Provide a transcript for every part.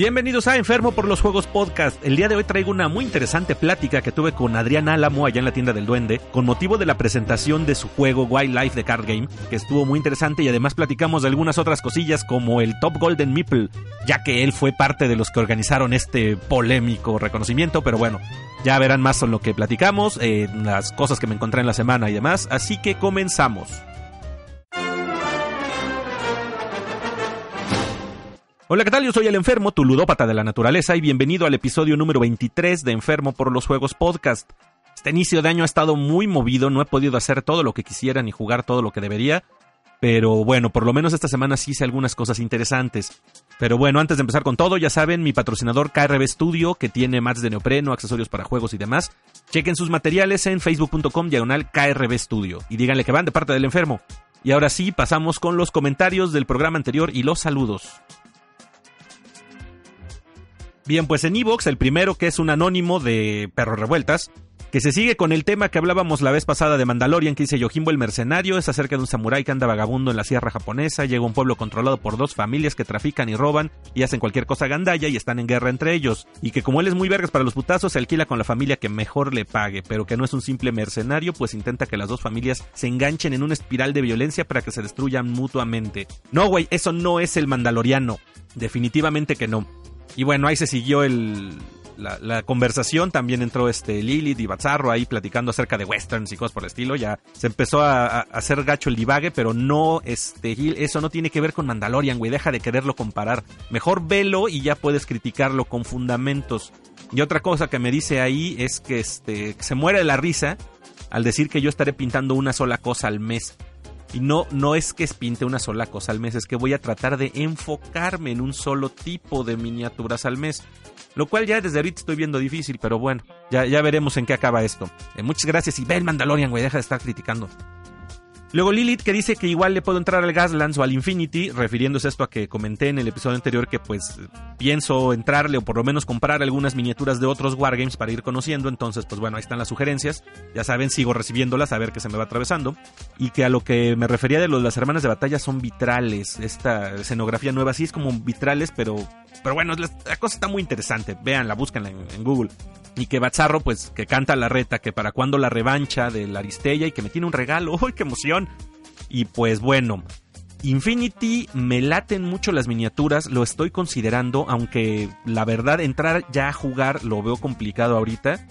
Bienvenidos a Enfermo por los Juegos Podcast. El día de hoy traigo una muy interesante plática que tuve con Adrián Álamo allá en la tienda del Duende, con motivo de la presentación de su juego Wildlife de Card Game, que estuvo muy interesante y además platicamos de algunas otras cosillas como el Top Golden Meeple, ya que él fue parte de los que organizaron este polémico reconocimiento, pero bueno, ya verán más en lo que platicamos, eh, las cosas que me encontré en la semana y demás, así que comenzamos. Hola, ¿qué tal? Yo soy el enfermo, tu ludópata de la naturaleza, y bienvenido al episodio número 23 de Enfermo por los Juegos Podcast. Este inicio de año ha estado muy movido, no he podido hacer todo lo que quisiera ni jugar todo lo que debería, pero bueno, por lo menos esta semana sí hice algunas cosas interesantes. Pero bueno, antes de empezar con todo, ya saben, mi patrocinador KRB Studio, que tiene mats de neopreno, accesorios para juegos y demás. Chequen sus materiales en facebook.com diagonal KRB Studio y díganle que van de parte del enfermo. Y ahora sí, pasamos con los comentarios del programa anterior y los saludos. Bien, pues en Evox, el primero que es un anónimo de Perros Revueltas, que se sigue con el tema que hablábamos la vez pasada de Mandalorian, que dice Yojimbo el mercenario, es acerca de un samurái que anda vagabundo en la sierra japonesa, llega a un pueblo controlado por dos familias que trafican y roban y hacen cualquier cosa gandalla y están en guerra entre ellos, y que como él es muy vergas para los putazos, se alquila con la familia que mejor le pague, pero que no es un simple mercenario, pues intenta que las dos familias se enganchen en una espiral de violencia para que se destruyan mutuamente. No, güey, eso no es el Mandaloriano. Definitivamente que no. Y bueno, ahí se siguió el, la, conversación. También entró este Lilith y Bazarro ahí platicando acerca de westerns y cosas por el estilo. Ya se empezó a, hacer gacho el divague, pero no, este, eso no tiene que ver con Mandalorian, güey. Deja de quererlo comparar. Mejor velo y ya puedes criticarlo con fundamentos. Y otra cosa que me dice ahí es que este, se muere de la risa al decir que yo estaré pintando una sola cosa al mes. Y no, no es que pinte una sola cosa al mes, es que voy a tratar de enfocarme en un solo tipo de miniaturas al mes. Lo cual ya desde ahorita estoy viendo difícil, pero bueno, ya, ya veremos en qué acaba esto. Eh, muchas gracias y ve Mandalorian, güey, deja de estar criticando. Luego Lilith que dice que igual le puedo entrar al Gaslands o al Infinity, refiriéndose esto a que comenté en el episodio anterior que pues pienso entrarle o por lo menos comprar algunas miniaturas de otros Wargames para ir conociendo, entonces pues bueno, ahí están las sugerencias, ya saben, sigo recibiéndolas a ver qué se me va atravesando, y que a lo que me refería de lo de las hermanas de batalla son vitrales, esta escenografía nueva sí es como vitrales, pero, pero bueno, la, cosa está muy interesante, veanla, búscanla en Google y que Bazarro, pues, que canta la reta, que para cuando la revancha de la Aristella y que me tiene un regalo. ¡Uy, qué emoción! Y pues bueno, Infinity me laten mucho las miniaturas, lo estoy considerando, aunque la verdad entrar ya a jugar lo veo complicado ahorita.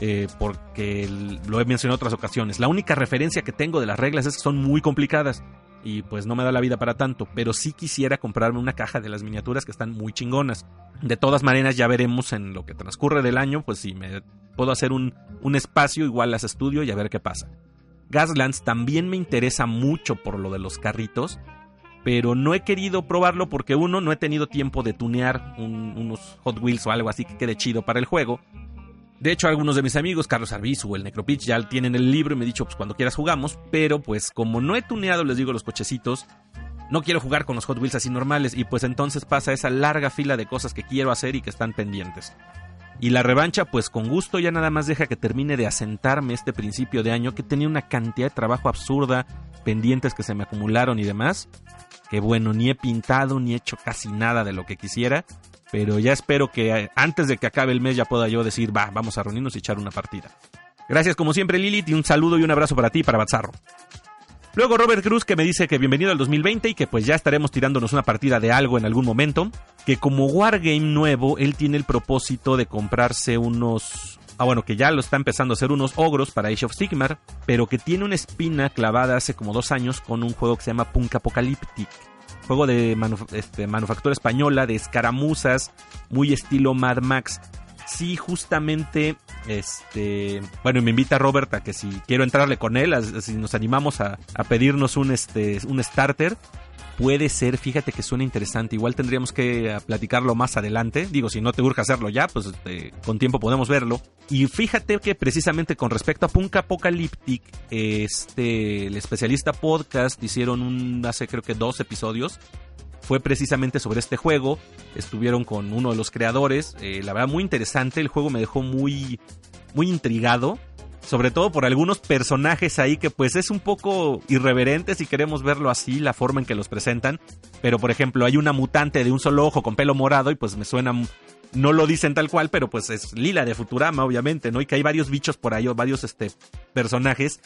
Eh, porque lo he mencionado en otras ocasiones. La única referencia que tengo de las reglas es que son muy complicadas y pues no me da la vida para tanto, pero sí quisiera comprarme una caja de las miniaturas que están muy chingonas. De todas maneras ya veremos en lo que transcurre del año, pues si me puedo hacer un, un espacio, igual las estudio y a ver qué pasa. Gaslands también me interesa mucho por lo de los carritos, pero no he querido probarlo porque uno, no he tenido tiempo de tunear unos Hot Wheels o algo así que quede chido para el juego. De hecho, algunos de mis amigos, Carlos Arbizu o el Necropitch, ya tienen el libro y me han dicho, pues cuando quieras jugamos. Pero pues como no he tuneado, les digo, los cochecitos, no quiero jugar con los Hot Wheels así normales. Y pues entonces pasa esa larga fila de cosas que quiero hacer y que están pendientes. Y la revancha, pues con gusto ya nada más deja que termine de asentarme este principio de año, que tenía una cantidad de trabajo absurda, pendientes que se me acumularon y demás. Que bueno, ni he pintado ni he hecho casi nada de lo que quisiera. Pero ya espero que eh, antes de que acabe el mes ya pueda yo decir, va, vamos a reunirnos y echar una partida. Gracias como siempre Lilith y un saludo y un abrazo para ti y para Bazarro. Luego Robert Cruz que me dice que bienvenido al 2020 y que pues ya estaremos tirándonos una partida de algo en algún momento. Que como Wargame nuevo, él tiene el propósito de comprarse unos... Ah, bueno, que ya lo está empezando a hacer unos ogros para Age of Sigmar, pero que tiene una espina clavada hace como dos años con un juego que se llama Punk Apocalyptic juego de este, manufactura española, de escaramuzas, muy estilo Mad Max. sí, justamente, este, bueno, me invita Robert a que si quiero entrarle con él, si nos animamos a, a pedirnos un, este, un starter, puede ser, fíjate que suena interesante. Igual tendríamos que eh, platicarlo más adelante. Digo, si no te urge hacerlo ya, pues este, con tiempo podemos verlo. Y fíjate que precisamente con respecto a Punk Apocalyptic, este, el especialista podcast hicieron un, hace creo que dos episodios. Fue precisamente sobre este juego. Estuvieron con uno de los creadores. Eh, la verdad, muy interesante. El juego me dejó muy, muy intrigado sobre todo por algunos personajes ahí que pues es un poco irreverente si queremos verlo así, la forma en que los presentan. Pero por ejemplo, hay una mutante de un solo ojo con pelo morado y pues me suena no lo dicen tal cual, pero pues es Lila de Futurama, obviamente, ¿no? Y que hay varios bichos por ahí, o varios este, personajes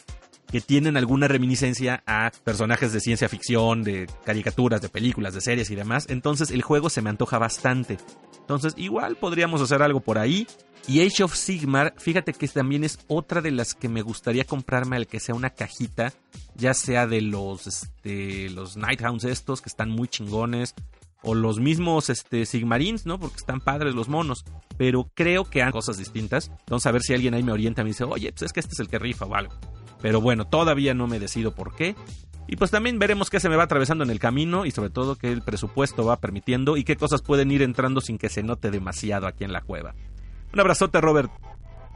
que tienen alguna reminiscencia a personajes de ciencia ficción, de caricaturas, de películas, de series y demás. Entonces el juego se me antoja bastante. Entonces igual podríamos hacer algo por ahí. Y Age of Sigmar, fíjate que también es otra de las que me gustaría comprarme al que sea una cajita, ya sea de los, este, los Nighthounds estos, que están muy chingones, o los mismos este, Sigmarines, ¿no? Porque están padres los monos. Pero creo que han cosas distintas. Vamos a ver si alguien ahí me orienta y me dice, oye, pues es que este es el que rifa o algo. Pero bueno, todavía no me decido por qué. Y pues también veremos qué se me va atravesando en el camino y sobre todo qué el presupuesto va permitiendo y qué cosas pueden ir entrando sin que se note demasiado aquí en la cueva. Un abrazote, Robert.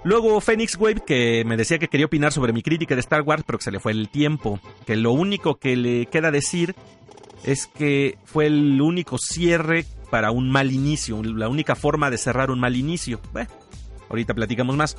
Luego Phoenix Wave que me decía que quería opinar sobre mi crítica de Star Wars, pero que se le fue el tiempo. Que lo único que le queda decir es que fue el único cierre para un mal inicio, la única forma de cerrar un mal inicio. Bueno, ahorita platicamos más.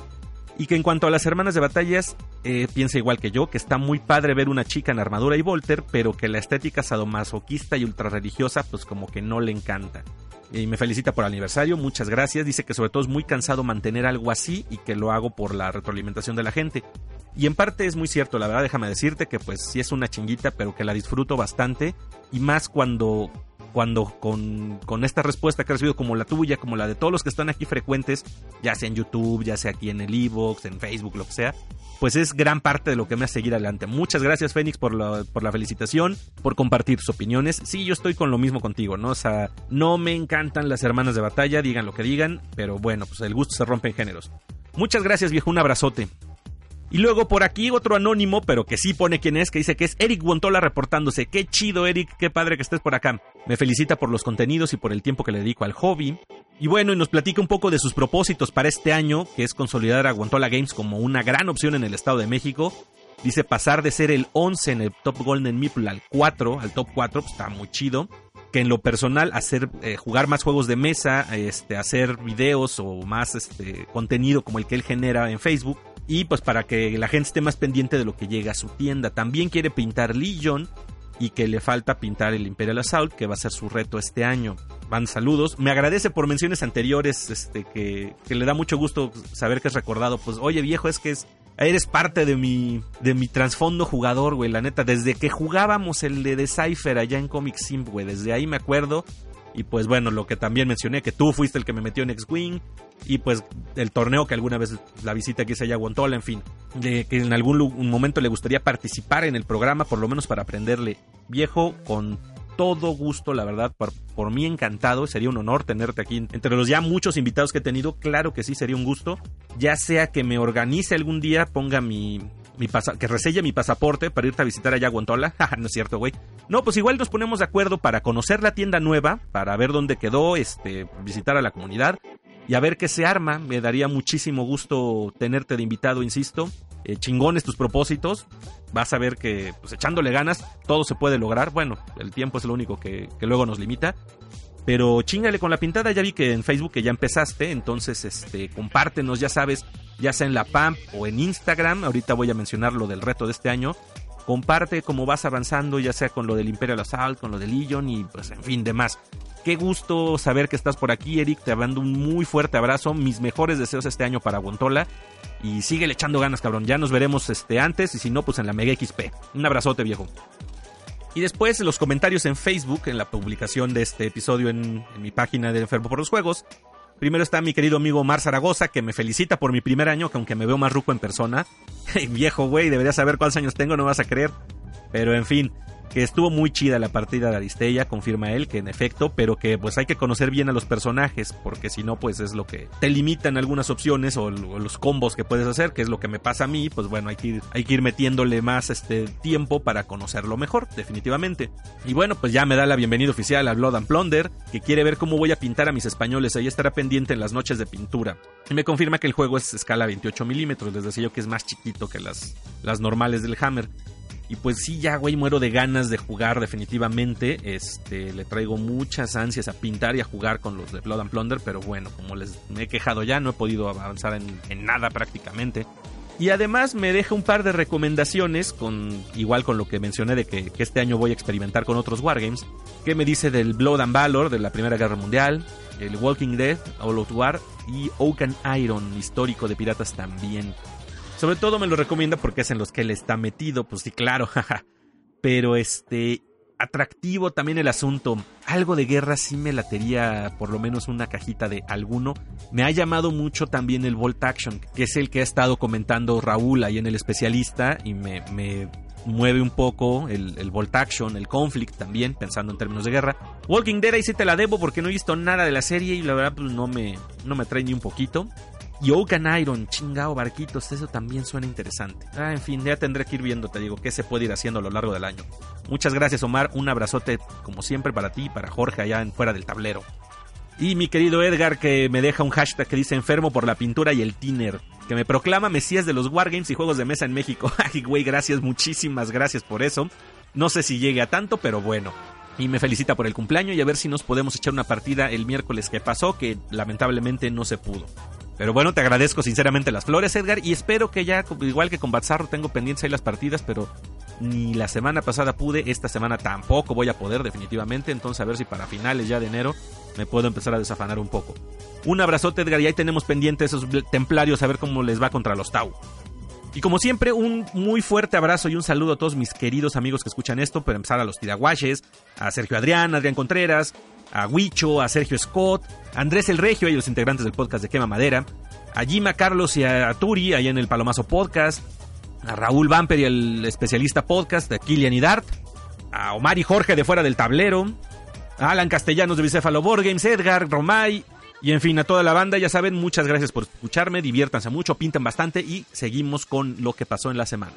Y que en cuanto a las hermanas de batallas, eh, piensa igual que yo, que está muy padre ver una chica en armadura y volter, pero que la estética sadomasoquista y ultra religiosa, pues como que no le encanta. Y me felicita por el aniversario, muchas gracias. Dice que sobre todo es muy cansado mantener algo así y que lo hago por la retroalimentación de la gente. Y en parte es muy cierto, la verdad, déjame decirte que pues sí es una chinguita, pero que la disfruto bastante. Y más cuando cuando con, con, esta respuesta que he recibido como la tuya, como la de todos los que están aquí frecuentes, ya sea en YouTube, ya sea aquí en el Evox, en Facebook, lo que sea, pues es gran parte de lo que me hace seguir adelante. Muchas gracias Fénix por la, por la felicitación, por compartir tus opiniones. Sí, yo estoy con lo mismo contigo, ¿no? O sea, no me encantan las hermanas de batalla, digan lo que digan, pero bueno, pues el gusto se rompe en géneros. Muchas gracias viejo, un abrazote. Y luego por aquí otro anónimo, pero que sí pone quién es, que dice que es Eric Guantola reportándose. Qué chido, Eric, qué padre que estés por acá. Me felicita por los contenidos y por el tiempo que le dedico al hobby. Y bueno, y nos platica un poco de sus propósitos para este año, que es consolidar a Guantola Games como una gran opción en el Estado de México. Dice pasar de ser el 11 en el Top Golden Meeple al 4, al top 4, pues está muy chido que en lo personal hacer eh, jugar más juegos de mesa, este hacer videos o más este contenido como el que él genera en Facebook y pues para que la gente esté más pendiente de lo que llega a su tienda. También quiere pintar Legion y que le falta pintar el Imperial Assault, que va a ser su reto este año. Van saludos. Me agradece por menciones anteriores, este, que, que le da mucho gusto saber que es recordado. Pues, oye viejo, es que es, eres parte de mi, de mi trasfondo jugador, güey, la neta. Desde que jugábamos el de Decipher allá en Comic Sim, güey, desde ahí me acuerdo y pues bueno, lo que también mencioné, que tú fuiste el que me metió en X-Wing. Y pues el torneo que alguna vez la visita que se haya Guantola, en fin. De que en algún momento le gustaría participar en el programa, por lo menos para aprenderle. Viejo, con todo gusto, la verdad, por, por, mí encantado, sería un honor tenerte aquí. Entre los ya muchos invitados que he tenido, claro que sí, sería un gusto. Ya sea que me organice algún día, ponga mi, mi que reselle mi pasaporte para irte a visitar allá a Guantola. no es cierto, güey. No, pues igual nos ponemos de acuerdo para conocer la tienda nueva, para ver dónde quedó, este, visitar a la comunidad y a ver qué se arma. Me daría muchísimo gusto tenerte de invitado, insisto. Eh, chingones tus propósitos. Vas a ver que, pues echándole ganas, todo se puede lograr. Bueno, el tiempo es lo único que, que luego nos limita. Pero chingale con la pintada, ya vi que en Facebook que ya empezaste, entonces este compártenos, ya sabes, ya sea en la PAMP o en Instagram, ahorita voy a mencionar lo del reto de este año. Comparte cómo vas avanzando, ya sea con lo del Imperial Assault, con lo del Legion y pues en fin, demás. Qué gusto saber que estás por aquí, Eric. Te mando un muy fuerte abrazo. Mis mejores deseos este año para Gontola. Y sigue echando ganas, cabrón. Ya nos veremos este antes y si no, pues en la Mega XP. Un abrazote, viejo. Y después los comentarios en Facebook, en la publicación de este episodio en, mi página de Enfermo por los Juegos. Primero está mi querido amigo Mar Zaragoza, que me felicita por mi primer año, que aunque me veo más ruco en persona. Viejo güey, deberías saber cuántos años tengo, no vas a creer. Pero en fin. Que estuvo muy chida la partida de Aristella, confirma él que en efecto, pero que pues hay que conocer bien a los personajes, porque si no pues es lo que te limitan algunas opciones o, los combos que puedes hacer, que es lo que me pasa a mí, pues bueno, hay que ir, hay que ir metiéndole más este tiempo para conocerlo mejor, definitivamente. Y bueno, pues ya me da la bienvenida oficial a Blood and Plunder, que quiere ver cómo voy a pintar a mis españoles, ahí estará pendiente en las noches de pintura. Y me confirma que el juego es escala 28 milímetros, les decía yo que es más chiquito que las, las normales del Hammer. Y pues sí, ya, güey, muero de ganas de jugar definitivamente. Este, le traigo muchas ansias a pintar y a jugar con los de Blood and Plunder, pero bueno, como les me he quejado ya, no he podido avanzar en, nada prácticamente. Y además me deja un par de recomendaciones, con, igual con lo que mencioné de que, este año voy a experimentar con otros wargames, que me dice del Blood and Valor de la Primera Guerra Mundial, el Walking Dead, All of War y Oak and Iron, histórico de piratas también. Sobre todo me lo recomienda porque es en los que él está metido, pues sí, claro, jaja. Pero este, atractivo también el asunto. Algo de guerra sí me latería por lo menos una cajita de alguno. Me ha llamado mucho también el Volt Action, que es el que ha estado comentando Raúl ahí en el especialista y me, me mueve un poco el, el Volt Action, el Conflict también, pensando en términos de guerra. Walking Dead ahí sí te la debo porque no he visto nada de la serie y la verdad pues no me, no me trae ni un poquito. Y Oaken Iron, chingao, barquitos, eso también suena interesante. Ah, en fin, ya tendré que ir viendo, te digo, qué se puede ir haciendo a lo largo del año. Muchas gracias, Omar. Un abrazote, como siempre, para ti y para Jorge allá en fuera del tablero. Y mi querido Edgar, que me deja un hashtag que dice enfermo por la pintura y el tiner. Que me proclama mesías de los wargames y juegos de mesa en México. Ay, güey, gracias, muchísimas gracias por eso. No sé si llegue a tanto, pero bueno. Y me felicita por el cumpleaños y a ver si nos podemos echar una partida el miércoles que pasó, que lamentablemente no se pudo. Pero bueno, te agradezco sinceramente las flores, Edgar, y espero que ya, igual que con Batzarro, tengo pendientes ahí las partidas, pero ni la semana pasada pude, esta semana tampoco voy a poder definitivamente, entonces a ver si para finales ya de enero me puedo empezar a desafanar un poco. Un abrazote, Edgar, y ahí tenemos pendientes esos templarios a ver cómo les va contra los Tau. Y como siempre, un muy fuerte abrazo y un saludo a todos mis queridos amigos que escuchan esto, para empezar a los tiraguaches, a Sergio Adrián, Adrián Contreras, a Huicho, a Sergio Scott, a Andrés El Regio y los integrantes del podcast de Quema Madera, a Jima Carlos y a Turi ahí en el Palomazo Podcast, a Raúl Vamper y el especialista podcast de Kilian y a Omar y Jorge de Fuera del Tablero, a Alan Castellanos de Bicéfalo Board Edgar, Romay, y en fin, a toda la banda, ya saben, muchas gracias por escucharme, diviértanse mucho, pinten bastante y seguimos con lo que pasó en la semana.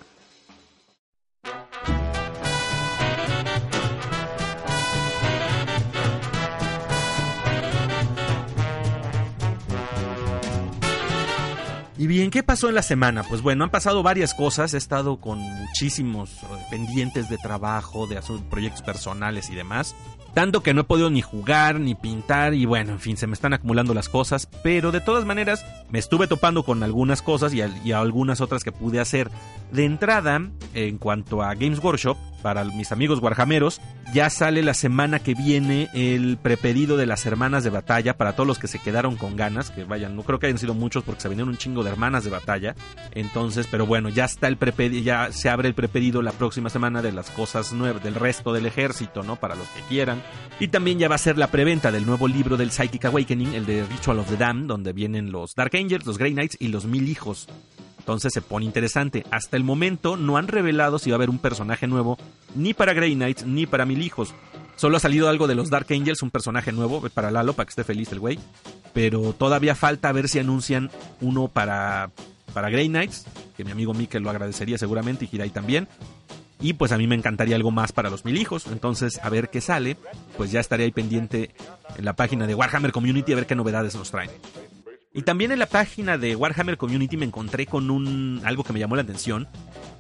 Y bien, ¿qué pasó en la semana? Pues bueno, han pasado varias cosas. He estado con muchísimos eh, pendientes de trabajo, de proyectos personales y demás. Tanto que no he podido ni jugar, ni pintar, y bueno, en fin, se me están acumulando las cosas. Pero de todas maneras, me estuve topando con algunas cosas y, y algunas otras que pude hacer. De entrada, en cuanto a Games Workshop, para mis amigos guarjameros, ya sale la semana que viene el prepedido de las hermanas de batalla para todos los que se quedaron con ganas, que vayan, no creo que hayan sido muchos porque se vinieron un chingo de hermanas de batalla. Entonces, pero bueno, ya está el prepedido, ya se abre el prepedido la próxima semana de las cosas nuevas del resto del ejército, ¿no? Para los que quieran. Y también ya va a ser la preventa del nuevo libro del Psychic Awakening, el de Ritual of the Dam, donde vienen los Dark Angels, los Grey Knights y los Mil Hijos. Entonces se pone interesante. Hasta el momento no han revelado si va a haber un personaje nuevo ni para Grey Knights ni para Mil Hijos. Solo ha salido algo de los Dark Angels, un personaje nuevo para Lalo, para que esté feliz el güey. Pero todavía falta ver si anuncian uno para, para Grey Knights, que mi amigo Mikel lo agradecería seguramente y Hirai también. Y pues a mí me encantaría algo más para los mil hijos. Entonces, a ver qué sale. Pues ya estaré ahí pendiente en la página de Warhammer Community a ver qué novedades nos traen. Y también en la página de Warhammer Community me encontré con un algo que me llamó la atención.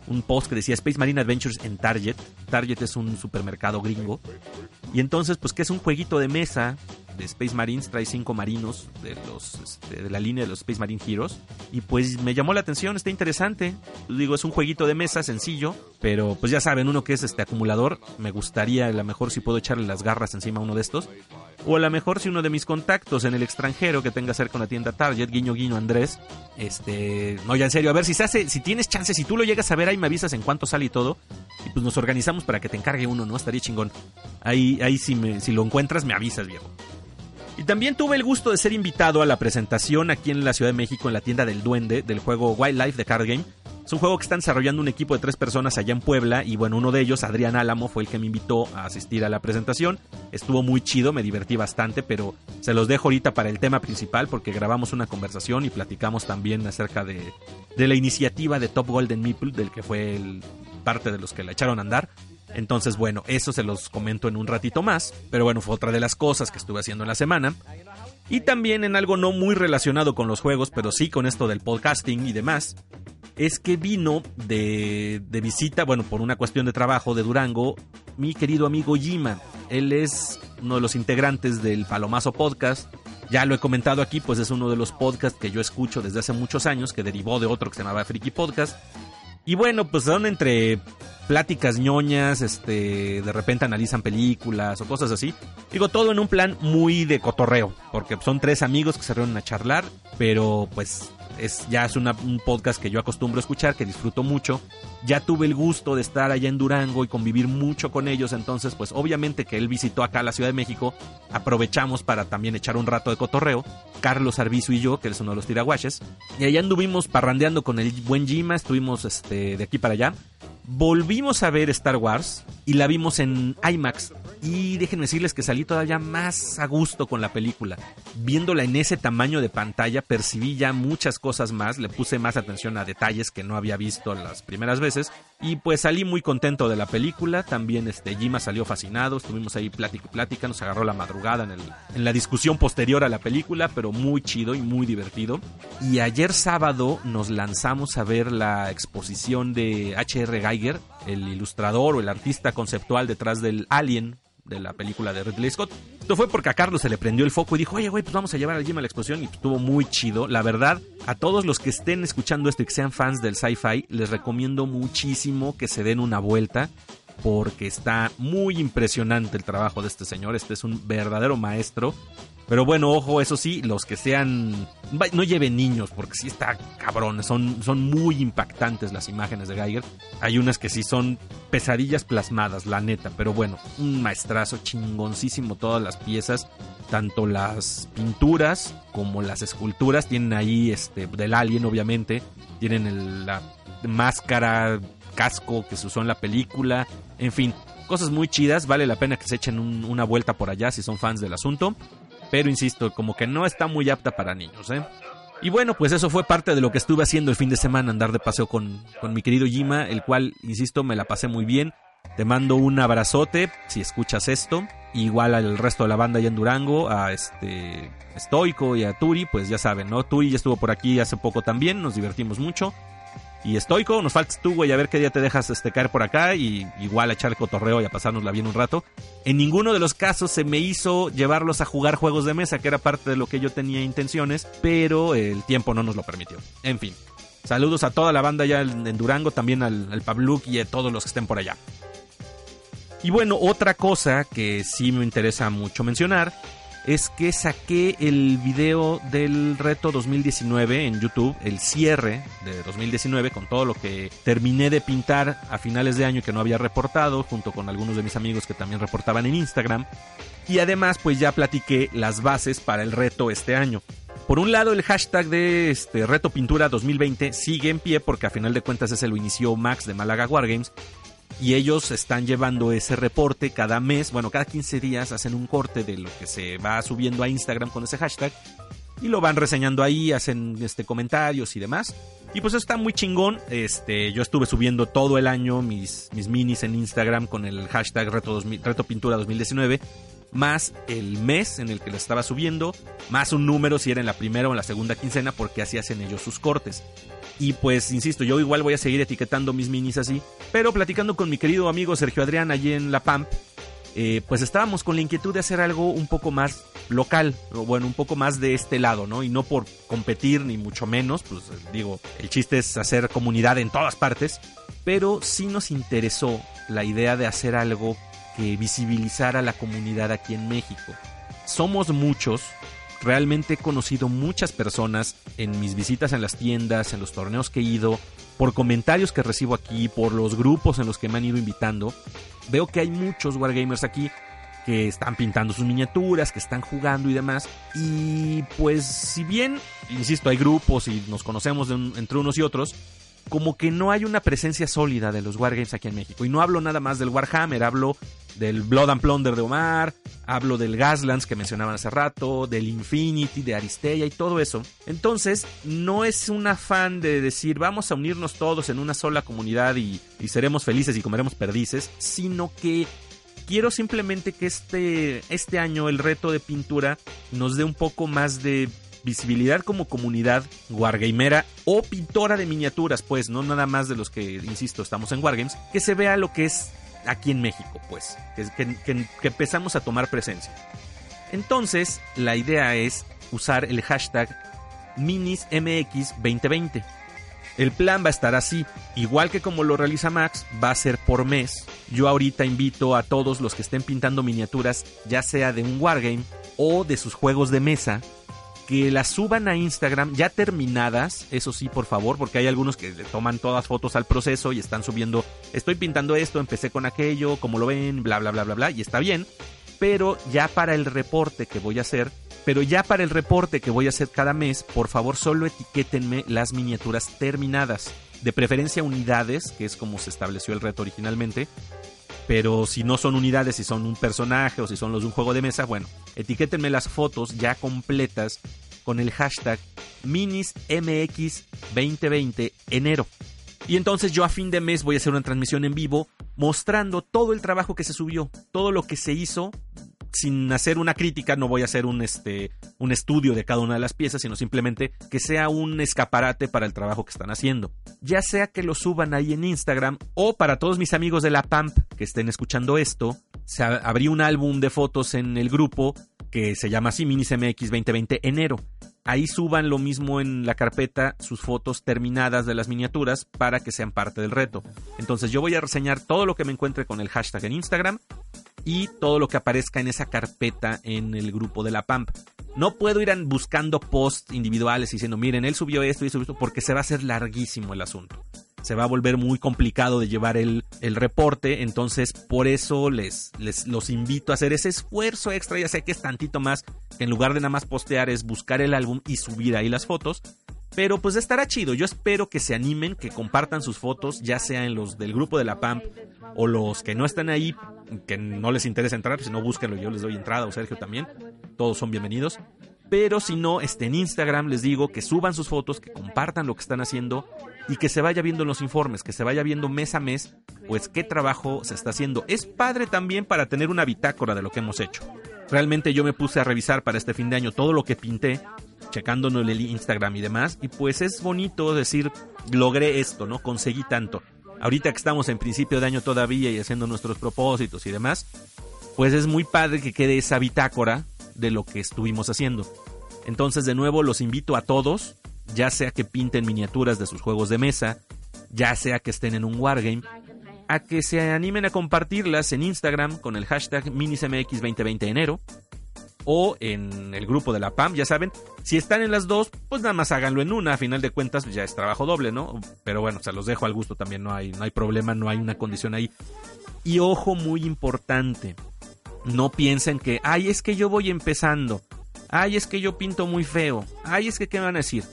Un post que decía Space Marine Adventures en Target. Target es un supermercado gringo. Y entonces, pues que es un jueguito de mesa de Space Marines, trae cinco marinos de los este, de la línea de los Space Marine Heroes y pues me llamó la atención, está interesante. Digo, es un jueguito de mesa sencillo, pero pues ya saben, uno que es este acumulador, me gustaría a lo mejor si puedo echarle las garras encima a uno de estos. O a lo mejor si uno de mis contactos en el extranjero que tenga cerca una tienda Target, guiño guiño Andrés, este, no ya en serio, a ver si se hace, si tienes chance, si tú lo llegas a ver ahí me avisas en cuánto sale y todo, y pues nos organizamos para que te encargue uno, ¿no? Estaría chingón. Ahí, ahí si, me, si lo encuentras me avisas, viejo. Y también tuve el gusto de ser invitado a la presentación aquí en la Ciudad de México en la tienda del Duende del juego Wildlife de Card Game. Es un juego que están desarrollando un equipo de tres personas allá en Puebla y bueno, uno de ellos, Adrián Álamo, fue el que me invitó a asistir a la presentación. Estuvo muy chido, me divertí bastante, pero se los dejo ahorita para el tema principal porque grabamos una conversación y platicamos también acerca de, de la iniciativa de Top Golden Meeple, del que fue el, parte de los que la echaron a andar. Entonces, bueno, eso se los comento en un ratito más, pero bueno, fue otra de las cosas que estuve haciendo en la semana. Y también en algo no muy relacionado con los juegos, pero sí con esto del podcasting y demás es que vino de, de, visita, bueno, por una cuestión de trabajo de Durango, mi querido amigo Jima. Él es uno de los integrantes del Palomazo Podcast. Ya lo he comentado aquí, pues es uno de los podcasts que yo escucho desde hace muchos años, que derivó de otro que se llamaba Friki Podcast. Y bueno, pues son entre pláticas ñoñas, este, de repente analizan películas o cosas así. Digo, todo en un plan muy de cotorreo, porque son tres amigos que se reúnen a charlar, pero pues es, ya es un podcast que yo acostumbro a escuchar, que disfruto mucho. Ya tuve el gusto de estar allá en Durango y convivir mucho con ellos, entonces pues obviamente que él visitó acá la Ciudad de México, aprovechamos para también echar un rato de cotorreo, Carlos Arbizu y yo, que es uno de los tiraguaches, y allá anduvimos parrandeando con el buen Jima, estuvimos este, de aquí para allá volvimos a ver Star Wars y la vimos en IMAX. Y déjenme decirles que salí todavía más a gusto con la película. Viéndola en ese tamaño de pantalla percibí ya muchas cosas más, le puse más atención a detalles que no había visto las primeras veces. Y pues salí muy contento de la película, también este Jima salió fascinado, estuvimos ahí plática y plática, nos agarró la madrugada en, el, en la discusión posterior a la película, pero muy chido y muy divertido. Y ayer sábado nos lanzamos a ver la exposición de H.R. Geiger, el ilustrador o el artista conceptual detrás del Alien de la película de Ridley Scott. Esto fue porque a Carlos se le prendió el foco y dijo, oye, güey, pues vamos a llevar al Jim a la exposición y estuvo muy chido. La verdad, a todos los que estén escuchando esto y que sean fans del sci-fi, les recomiendo muchísimo que se den una vuelta porque está muy impresionante el trabajo de este señor. Este es un verdadero maestro pero bueno, ojo, eso sí, los que sean. No lleven niños, porque sí está cabrón. Son, son muy impactantes las imágenes de Geiger. Hay unas que sí son pesadillas plasmadas, la neta. Pero bueno, un maestrazo chingoncísimo todas las piezas. Tanto las pinturas como las esculturas. Tienen ahí este del alien, obviamente. Tienen la máscara, casco que se usó en la película. En fin, cosas muy chidas. Vale la pena que se echen una vuelta por allá si son fans del asunto. Pero insisto, como que no está muy apta para niños, ¿eh? Y bueno, pues eso fue parte de lo que estuve haciendo el fin de semana, andar de paseo con, con mi querido Jima, el cual, insisto, me la pasé muy bien. Te mando un abrazote si escuchas esto. Igual al resto de la banda allá en Durango, a este Stoico y a Turi, pues ya saben, ¿no? Turi ya estuvo por aquí hace poco también, nos divertimos mucho y estoico. Nos faltas tú, güey, a ver qué día te dejas este, caer por acá y igual a echar cotorreo y a pasárnosla bien un rato. En ninguno de los casos se me hizo llevarlos a jugar juegos de mesa, que era parte de lo que yo tenía intenciones, pero el tiempo no nos lo permitió. En fin, saludos a toda la banda allá en Durango, también al, al y a todos los que estén por allá. Y bueno, otra cosa que sí me interesa mucho mencionar es que saqué el video del reto 2019 en YouTube, el cierre de 2019 con todo lo que terminé de pintar a finales de año que no había reportado, junto con algunos de mis amigos que también reportaban en Instagram. Y además pues ya platiqué las bases para el reto este año. Por un lado, el hashtag de este Reto Pintura 2020 sigue en pie porque a final de cuentas ese lo inició Max de Málaga Wargames y ellos están llevando ese reporte cada mes, bueno, cada 15 días hacen un corte de lo que se va subiendo a Instagram con ese hashtag y lo van reseñando ahí, hacen este comentarios y demás. Y pues está muy chingón. Este, yo estuve subiendo todo el año mis, mis minis en Instagram con el hashtag Reto, Reto Pintura 2019 más el mes en el que lo estaba subiendo, más un número si era en la primera o en la segunda quincena, porque así hacen ellos sus cortes. Y pues, insisto, yo igual voy a seguir etiquetando mis minis así, pero platicando con mi querido amigo Sergio Adrián allí en La Pamp, eh, pues estábamos con la inquietud de hacer algo un poco más local, o bueno, un poco más de este lado, ¿no? Y no por competir ni mucho menos, pues digo, el chiste es hacer comunidad en todas partes, pero sí nos interesó la idea de hacer algo que visibilizara a la comunidad aquí en México. Somos muchos, realmente he conocido muchas personas en mis visitas en las tiendas, en los torneos que he ido, por comentarios que recibo aquí, por los grupos en los que me han ido invitando. Veo que hay muchos wargamers aquí que están pintando sus miniaturas, que están jugando y demás. Y pues si bien, insisto, hay grupos y nos conocemos entre unos y otros, como que no hay una presencia sólida de los Wargames aquí en México. Y no hablo nada más del Warhammer, hablo del Blood and Plunder de Omar, hablo del Gaslands que mencionaban hace rato, del Infinity, de Aristeia y todo eso. Entonces, no es un afán de decir vamos a unirnos todos en una sola comunidad y, y seremos felices y comeremos perdices, sino que quiero simplemente que este, este año el reto de pintura nos dé un poco más de visibilidad como comunidad wargamera o pintora de miniaturas, pues, no nada más de los que, insisto, estamos en Wargames, que se vea lo que es aquí en México, pues, que, empezamos a tomar presencia. Entonces, la idea es usar el hashtag MinisMX2020. El plan va a estar así, igual que como lo realiza Max, va a ser por mes. Yo ahorita invito a todos los que estén pintando miniaturas, ya sea de un wargame o de sus juegos de mesa, que las suban a Instagram ya terminadas, eso sí, por favor, porque hay algunos que le toman todas fotos al proceso y están subiendo, estoy pintando esto, empecé con aquello, como lo ven, bla, bla, bla, bla, bla, y está bien, pero ya para el reporte que voy a hacer, pero ya para el reporte que voy a hacer cada mes, por favor solo etiquétenme las miniaturas terminadas, de preferencia unidades, que es como se estableció el reto originalmente, pero si no son unidades, si son un personaje o si son los de un juego de mesa, bueno, etiquétenme las fotos ya completas con el hashtag MinisMX2020 enero. Y entonces yo a fin de mes voy a hacer una transmisión en vivo mostrando todo el trabajo que se subió, todo lo que se hizo sin hacer una crítica, no voy a hacer un, este, un estudio de cada una de las piezas, sino simplemente que sea un escaparate para el trabajo que están haciendo. Ya sea que lo suban ahí en Instagram o para todos mis amigos de la PAMP que estén escuchando esto, se abrí un álbum de fotos en el grupo que se llama así Minis MX 2020 enero. Ahí suban lo mismo en la carpeta sus fotos terminadas de las miniaturas para que sean parte del reto. Entonces yo voy a reseñar todo lo que me encuentre con el hashtag en Instagram y todo lo que aparezca en esa carpeta en el grupo de la PAMP. No puedo ir buscando posts individuales diciendo, miren, él subió esto y subió esto, porque se va a hacer larguísimo el asunto. Se va a volver muy complicado de llevar el, el reporte, entonces por eso les, les los invito a hacer ese esfuerzo extra, ya sé que es tantito más, que en lugar de nada más postear es buscar el álbum y subir ahí las fotos, pero pues estará chido. Yo espero que se animen, que compartan sus fotos, ya sea en los del grupo de la PAMP o los que no están ahí, que no les interesa entrar, si no búsquenlo, yo les doy entrada o Sergio también. Todos son bienvenidos. Pero si no, este, en Instagram les digo que suban sus fotos, que compartan lo que están haciendo y que se vaya viendo los informes, que se vaya viendo mes a mes, pues qué trabajo se está haciendo. Es padre también para tener una bitácora de lo que hemos hecho. Realmente yo me puse a revisar para este fin de año todo lo que pinté, checándonos el Instagram y demás, y pues es bonito decir, logré esto, ¿no? Conseguí tanto ahorita que estamos en principio de año todavía y haciendo nuestros propósitos y demás, pues es muy padre que quede esa bitácora de lo que estuvimos haciendo. Entonces, de nuevo, los invito a todos, ya sea que pinten miniaturas de sus juegos de mesa, ya sea que estén en un wargame, a que se animen a compartirlas en Instagram con el hashtag MinisMX2020 enero o en el grupo de la PAM, ya saben. Si están en las dos, pues nada más háganlo en una. A final de cuentas, ya es trabajo doble, ¿no? Pero bueno, se los dejo al gusto también, no hay, no hay problema, no hay una condición ahí. Y ojo muy importante, no piensen que, ay, es que yo voy empezando. Ay, es que yo pinto muy feo. Ay, es que, ¿qué van a decir?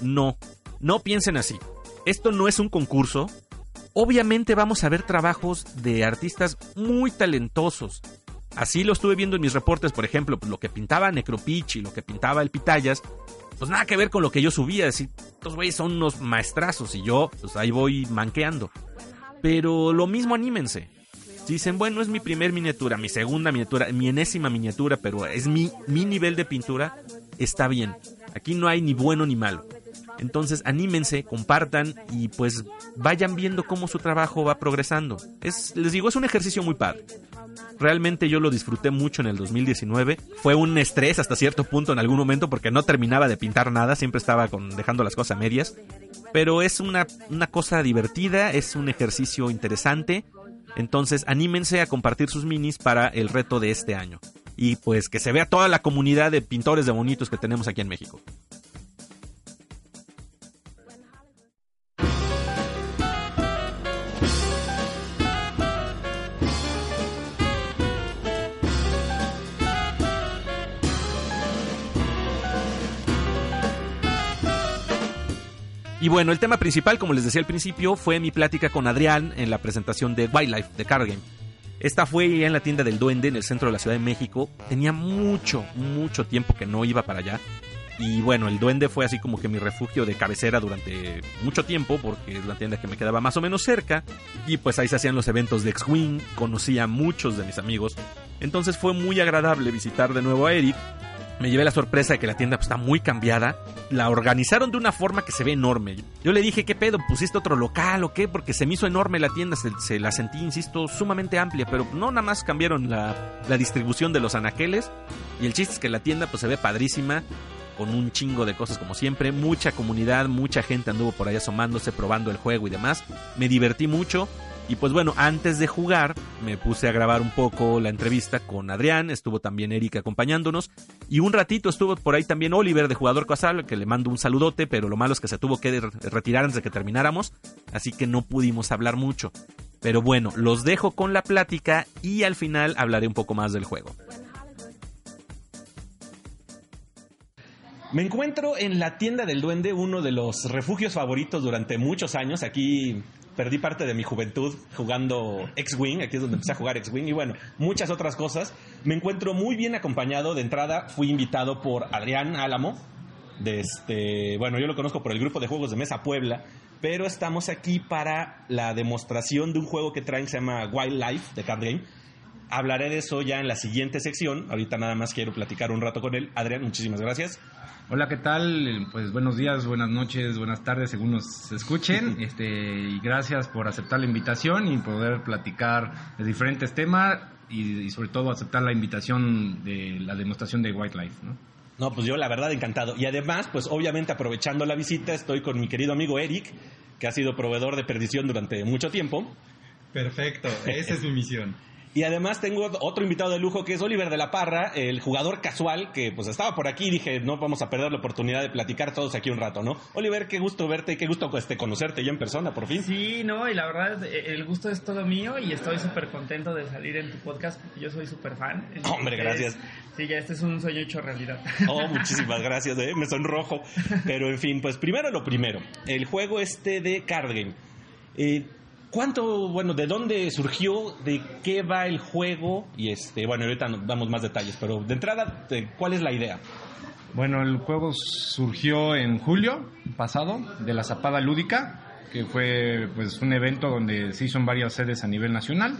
No, no piensen así. Esto no es un concurso. Obviamente vamos a ver trabajos de artistas muy talentosos Así lo estuve viendo en mis reportes, por ejemplo, pues lo que pintaba Necropich y lo que pintaba el Pitayas, pues nada que ver con lo que yo subía. Decir, estos güeyes son unos maestrazos y yo, pues ahí voy manqueando. Pero lo mismo anímense. Si dicen, bueno, es mi primer miniatura, mi segunda miniatura, mi enésima miniatura, pero es mi, mi nivel de pintura, está bien. Aquí no hay ni bueno ni malo. Entonces anímense, compartan y pues vayan viendo cómo su trabajo va progresando. Es, les digo, es un ejercicio muy padre. Realmente yo lo disfruté mucho en el 2019. Fue un estrés hasta cierto punto en algún momento porque no terminaba de pintar nada, siempre estaba con, dejando las cosas a medias. Pero es una, una cosa divertida, es un ejercicio interesante. Entonces anímense a compartir sus minis para el reto de este año. Y pues que se vea toda la comunidad de pintores de bonitos que tenemos aquí en México. Y bueno, el tema principal, como les decía al principio, fue mi plática con Adrián en la presentación de Wildlife de Card Game. Esta fue en la tienda del Duende en el centro de la Ciudad de México. Tenía mucho, mucho tiempo que no iba para allá. Y bueno, el Duende fue así como que mi refugio de cabecera durante mucho tiempo, porque es la tienda que me quedaba más o menos cerca. Y pues ahí se hacían los eventos de X-Wing, conocí a muchos de mis amigos. Entonces fue muy agradable visitar de nuevo a Eric. Me llevé la sorpresa de que la tienda pues, está muy cambiada. La organizaron de una forma que se ve enorme. Yo le dije, ¿qué pedo? ¿Pusiste otro local o qué? Porque se me hizo enorme la tienda, se, la sentí, insisto, sumamente amplia. Pero no nada más cambiaron la, la distribución de los anaqueles. Y el chiste es que la tienda pues se ve padrísima con un chingo de cosas como siempre, mucha comunidad, mucha gente anduvo por ahí asomándose, probando el juego y demás. Me divertí mucho. Y pues bueno, antes de jugar me puse a grabar un poco la entrevista con Adrián, estuvo también Erika acompañándonos y un ratito estuvo por ahí también Oliver de Jugador Casual, que le mando un saludote, pero lo malo es que se tuvo que retirar antes de que termináramos, así que no pudimos hablar mucho. Pero bueno, los dejo con la plática y al final hablaré un poco más del juego. Me encuentro en la tienda del duende, uno de los refugios favoritos durante muchos años. Aquí perdí parte de mi juventud jugando X-Wing, aquí es donde empecé a jugar X-Wing y bueno, muchas otras cosas. Me encuentro muy bien acompañado. De entrada fui invitado por Adrián Álamo, de este, bueno, yo lo conozco por el grupo de juegos de Mesa Puebla, pero estamos aquí para la demostración de un juego que traen se llama Wildlife de Card Game. Hablaré de eso ya en la siguiente sección. Ahorita nada más quiero platicar un rato con él. Adrián, muchísimas gracias. Hola, ¿qué tal? Pues buenos días, buenas noches, buenas tardes, según nos escuchen. Este, y gracias por aceptar la invitación y poder platicar de diferentes temas y, sobre todo aceptar la invitación de la demostración de White Life, ¿no? No, pues yo la verdad encantado. Y además, pues obviamente aprovechando la visita, estoy con mi querido amigo Eric, que ha sido proveedor de perdición durante mucho tiempo. Perfecto, esa es mi misión. Y además tengo otro invitado de lujo que es Oliver de la Parra, el jugador casual que pues estaba por aquí y dije, no vamos a perder la oportunidad de platicar todos aquí un rato, ¿no? Oliver, qué gusto verte y qué gusto este, conocerte ya en persona, por fin. Sí, no, y la verdad el gusto es todo mío y estoy súper contento de salir en tu podcast yo soy súper fan. Hombre, gracias. sí, ya este es un sueño hecho realidad. Oh, muchísimas gracias, eh, me sonrojo. Pero en fin, pues primero lo primero, el juego este de Card Game. Eh, ¿Cuánto, bueno, de dónde surgió, de qué va el juego? Y este, bueno, ahorita damos más detalles, pero de entrada, ¿cuál es la idea? Bueno, el juego surgió en julio pasado de la Zapada Lúdica, que fue pues un evento donde se hizo en varias sedes a nivel nacional.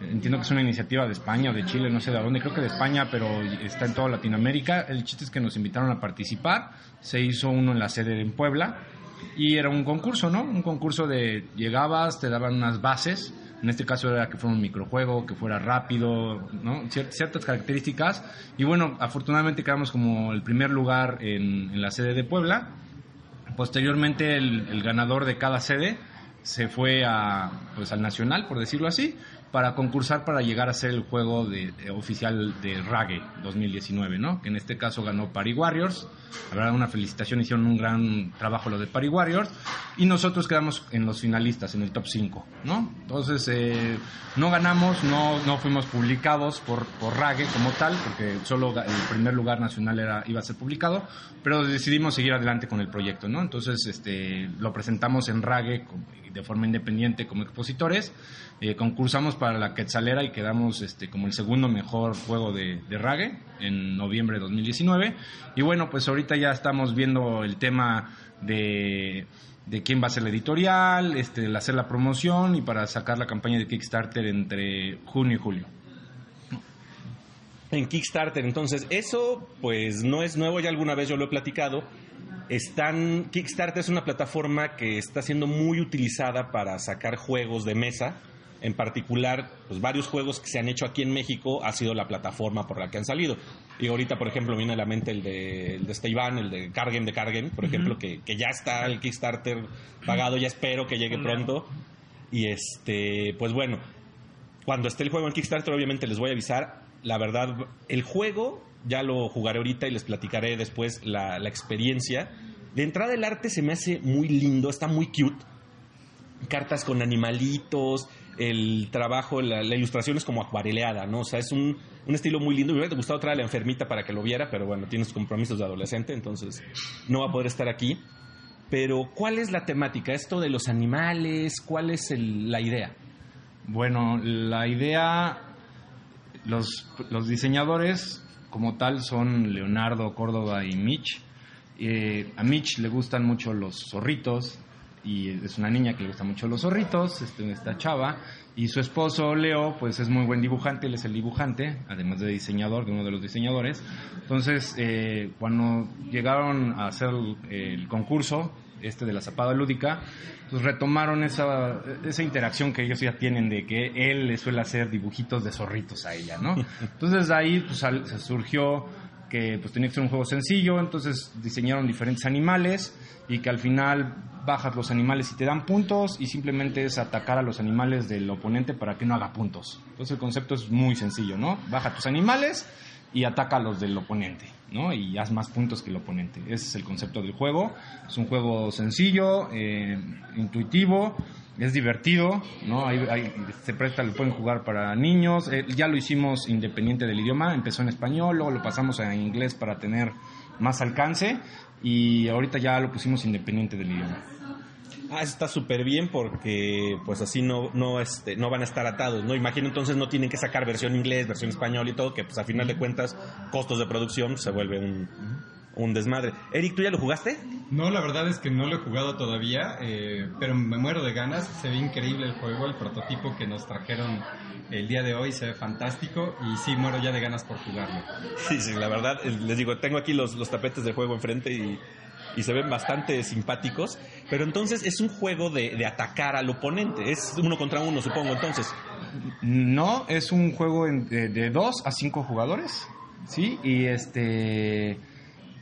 Entiendo que es una iniciativa de España o de Chile, no sé de dónde, creo que de España, pero está en toda Latinoamérica. El chiste es que nos invitaron a participar. Se hizo uno en la sede en Puebla y era un concurso, ¿no? Un concurso de llegabas, te daban unas bases, en este caso era que fuera un microjuego, que fuera rápido, ¿no? ciertas características. Y bueno, afortunadamente quedamos como el primer lugar en, en la sede de Puebla. Posteriormente el, el, ganador de cada sede se fue a, pues, al nacional, por decirlo así, para concursar para llegar a ser el juego de, oficial de Rage 2019, ¿no? Que en este caso ganó Party Warriors. Verdad, una felicitación, hicieron un gran trabajo lo de Party Warriors. Y nosotros quedamos en los finalistas, en el top 5, ¿no? Entonces, eh, no ganamos, no, no fuimos publicados por, por Rage como tal, porque solo el primer lugar nacional era, iba a ser publicado, pero decidimos seguir adelante con el proyecto, ¿no? Entonces, este, lo presentamos en Rage de forma independiente como expositores. Eh, concursamos para la Quetzalera y quedamos este, como el segundo mejor juego de, de Rage en noviembre de 2019. Y bueno, pues ahorita ya estamos viendo el tema de, de quién va a ser la editorial, este, el hacer la promoción y para sacar la campaña de Kickstarter entre junio y julio. En Kickstarter, entonces, eso pues no es nuevo, ya alguna vez yo lo he platicado. Están, Kickstarter es una plataforma que está siendo muy utilizada para sacar juegos de mesa en particular, pues varios juegos que se han hecho aquí en México ha sido la plataforma por la que han salido. Y ahorita, por ejemplo, viene a la mente el de, el de el de Cargame de Cargame, por ejemplo, que, que, ya está el Kickstarter pagado, ya espero que llegue pronto. Y este, pues bueno, cuando esté el juego en Kickstarter, obviamente les voy a avisar. La verdad, el juego ya lo jugaré ahorita y les platicaré después la, la experiencia. De entrada, el arte se me hace muy lindo, está muy cute. Cartas con animalitos, el trabajo, la, ilustración es como acuareleada, ¿no? O sea, es un, un estilo muy lindo. Me hubiera gustado traer a la enfermita para que lo viera, pero bueno, tiene sus compromisos de adolescente, entonces no va a poder estar aquí. Pero, ¿cuál es la temática? ¿Esto de los animales? ¿Cuál es el- la idea? Bueno, la idea, los, los diseñadores como tal son Leonardo, Córdoba y Mitch. Eh, a Mitch le gustan mucho los zorritos y es una niña que le gustan mucho los zorritos, este, esta chava. Y su esposo Leo, pues es muy buen dibujante, él es el dibujante, además de diseñador, de uno de los diseñadores. Entonces, eh, cuando llegaron a hacer el, el concurso, este de la zapada lúdica, pues retomaron esa, esa interacción que ellos ya tienen de que él le suele hacer dibujitos de zorritos a ella, ¿no? Entonces de ahí pues, sal- se surgió que pues tenía que ser un juego sencillo, entonces diseñaron diferentes animales y que al final bajas los animales y te dan puntos y simplemente es atacar a los animales del oponente para que no haga puntos. Entonces el concepto es muy sencillo, ¿no? Baja tus animales y ataca a los del oponente, ¿no? Y haz más puntos que el oponente. Ese es el concepto del juego. Es un juego sencillo, eh, intuitivo, es divertido, ¿no? Hay- hay- se presta, lo pueden jugar para niños. Eh, ya lo hicimos independiente del idioma, empezó en español, luego lo pasamos a inglés para tener más alcance y ahorita ya lo pusimos independiente del idioma. Ah, está súper bien porque pues así no, no, este, no van a estar atados, ¿no? Imagino entonces no tienen que sacar versión inglés, versión español y todo, que pues a final de cuentas costos de producción se vuelve un, un desmadre. Eric, ¿tú ya lo jugaste? No, la verdad es que no lo he jugado todavía, eh, pero me muero de ganas. Se ve increíble el juego, el prototipo que nos trajeron el día de hoy se ve fantástico y sí, muero ya de ganas por jugarlo. Sí, sí, la verdad, les digo, tengo aquí los, los tapetes de juego enfrente y, y se ven bastante simpáticos, pero entonces es un juego de, de atacar al oponente, es uno contra uno, supongo, entonces. No, es un juego de, de dos a cinco jugadores, ¿sí? Y este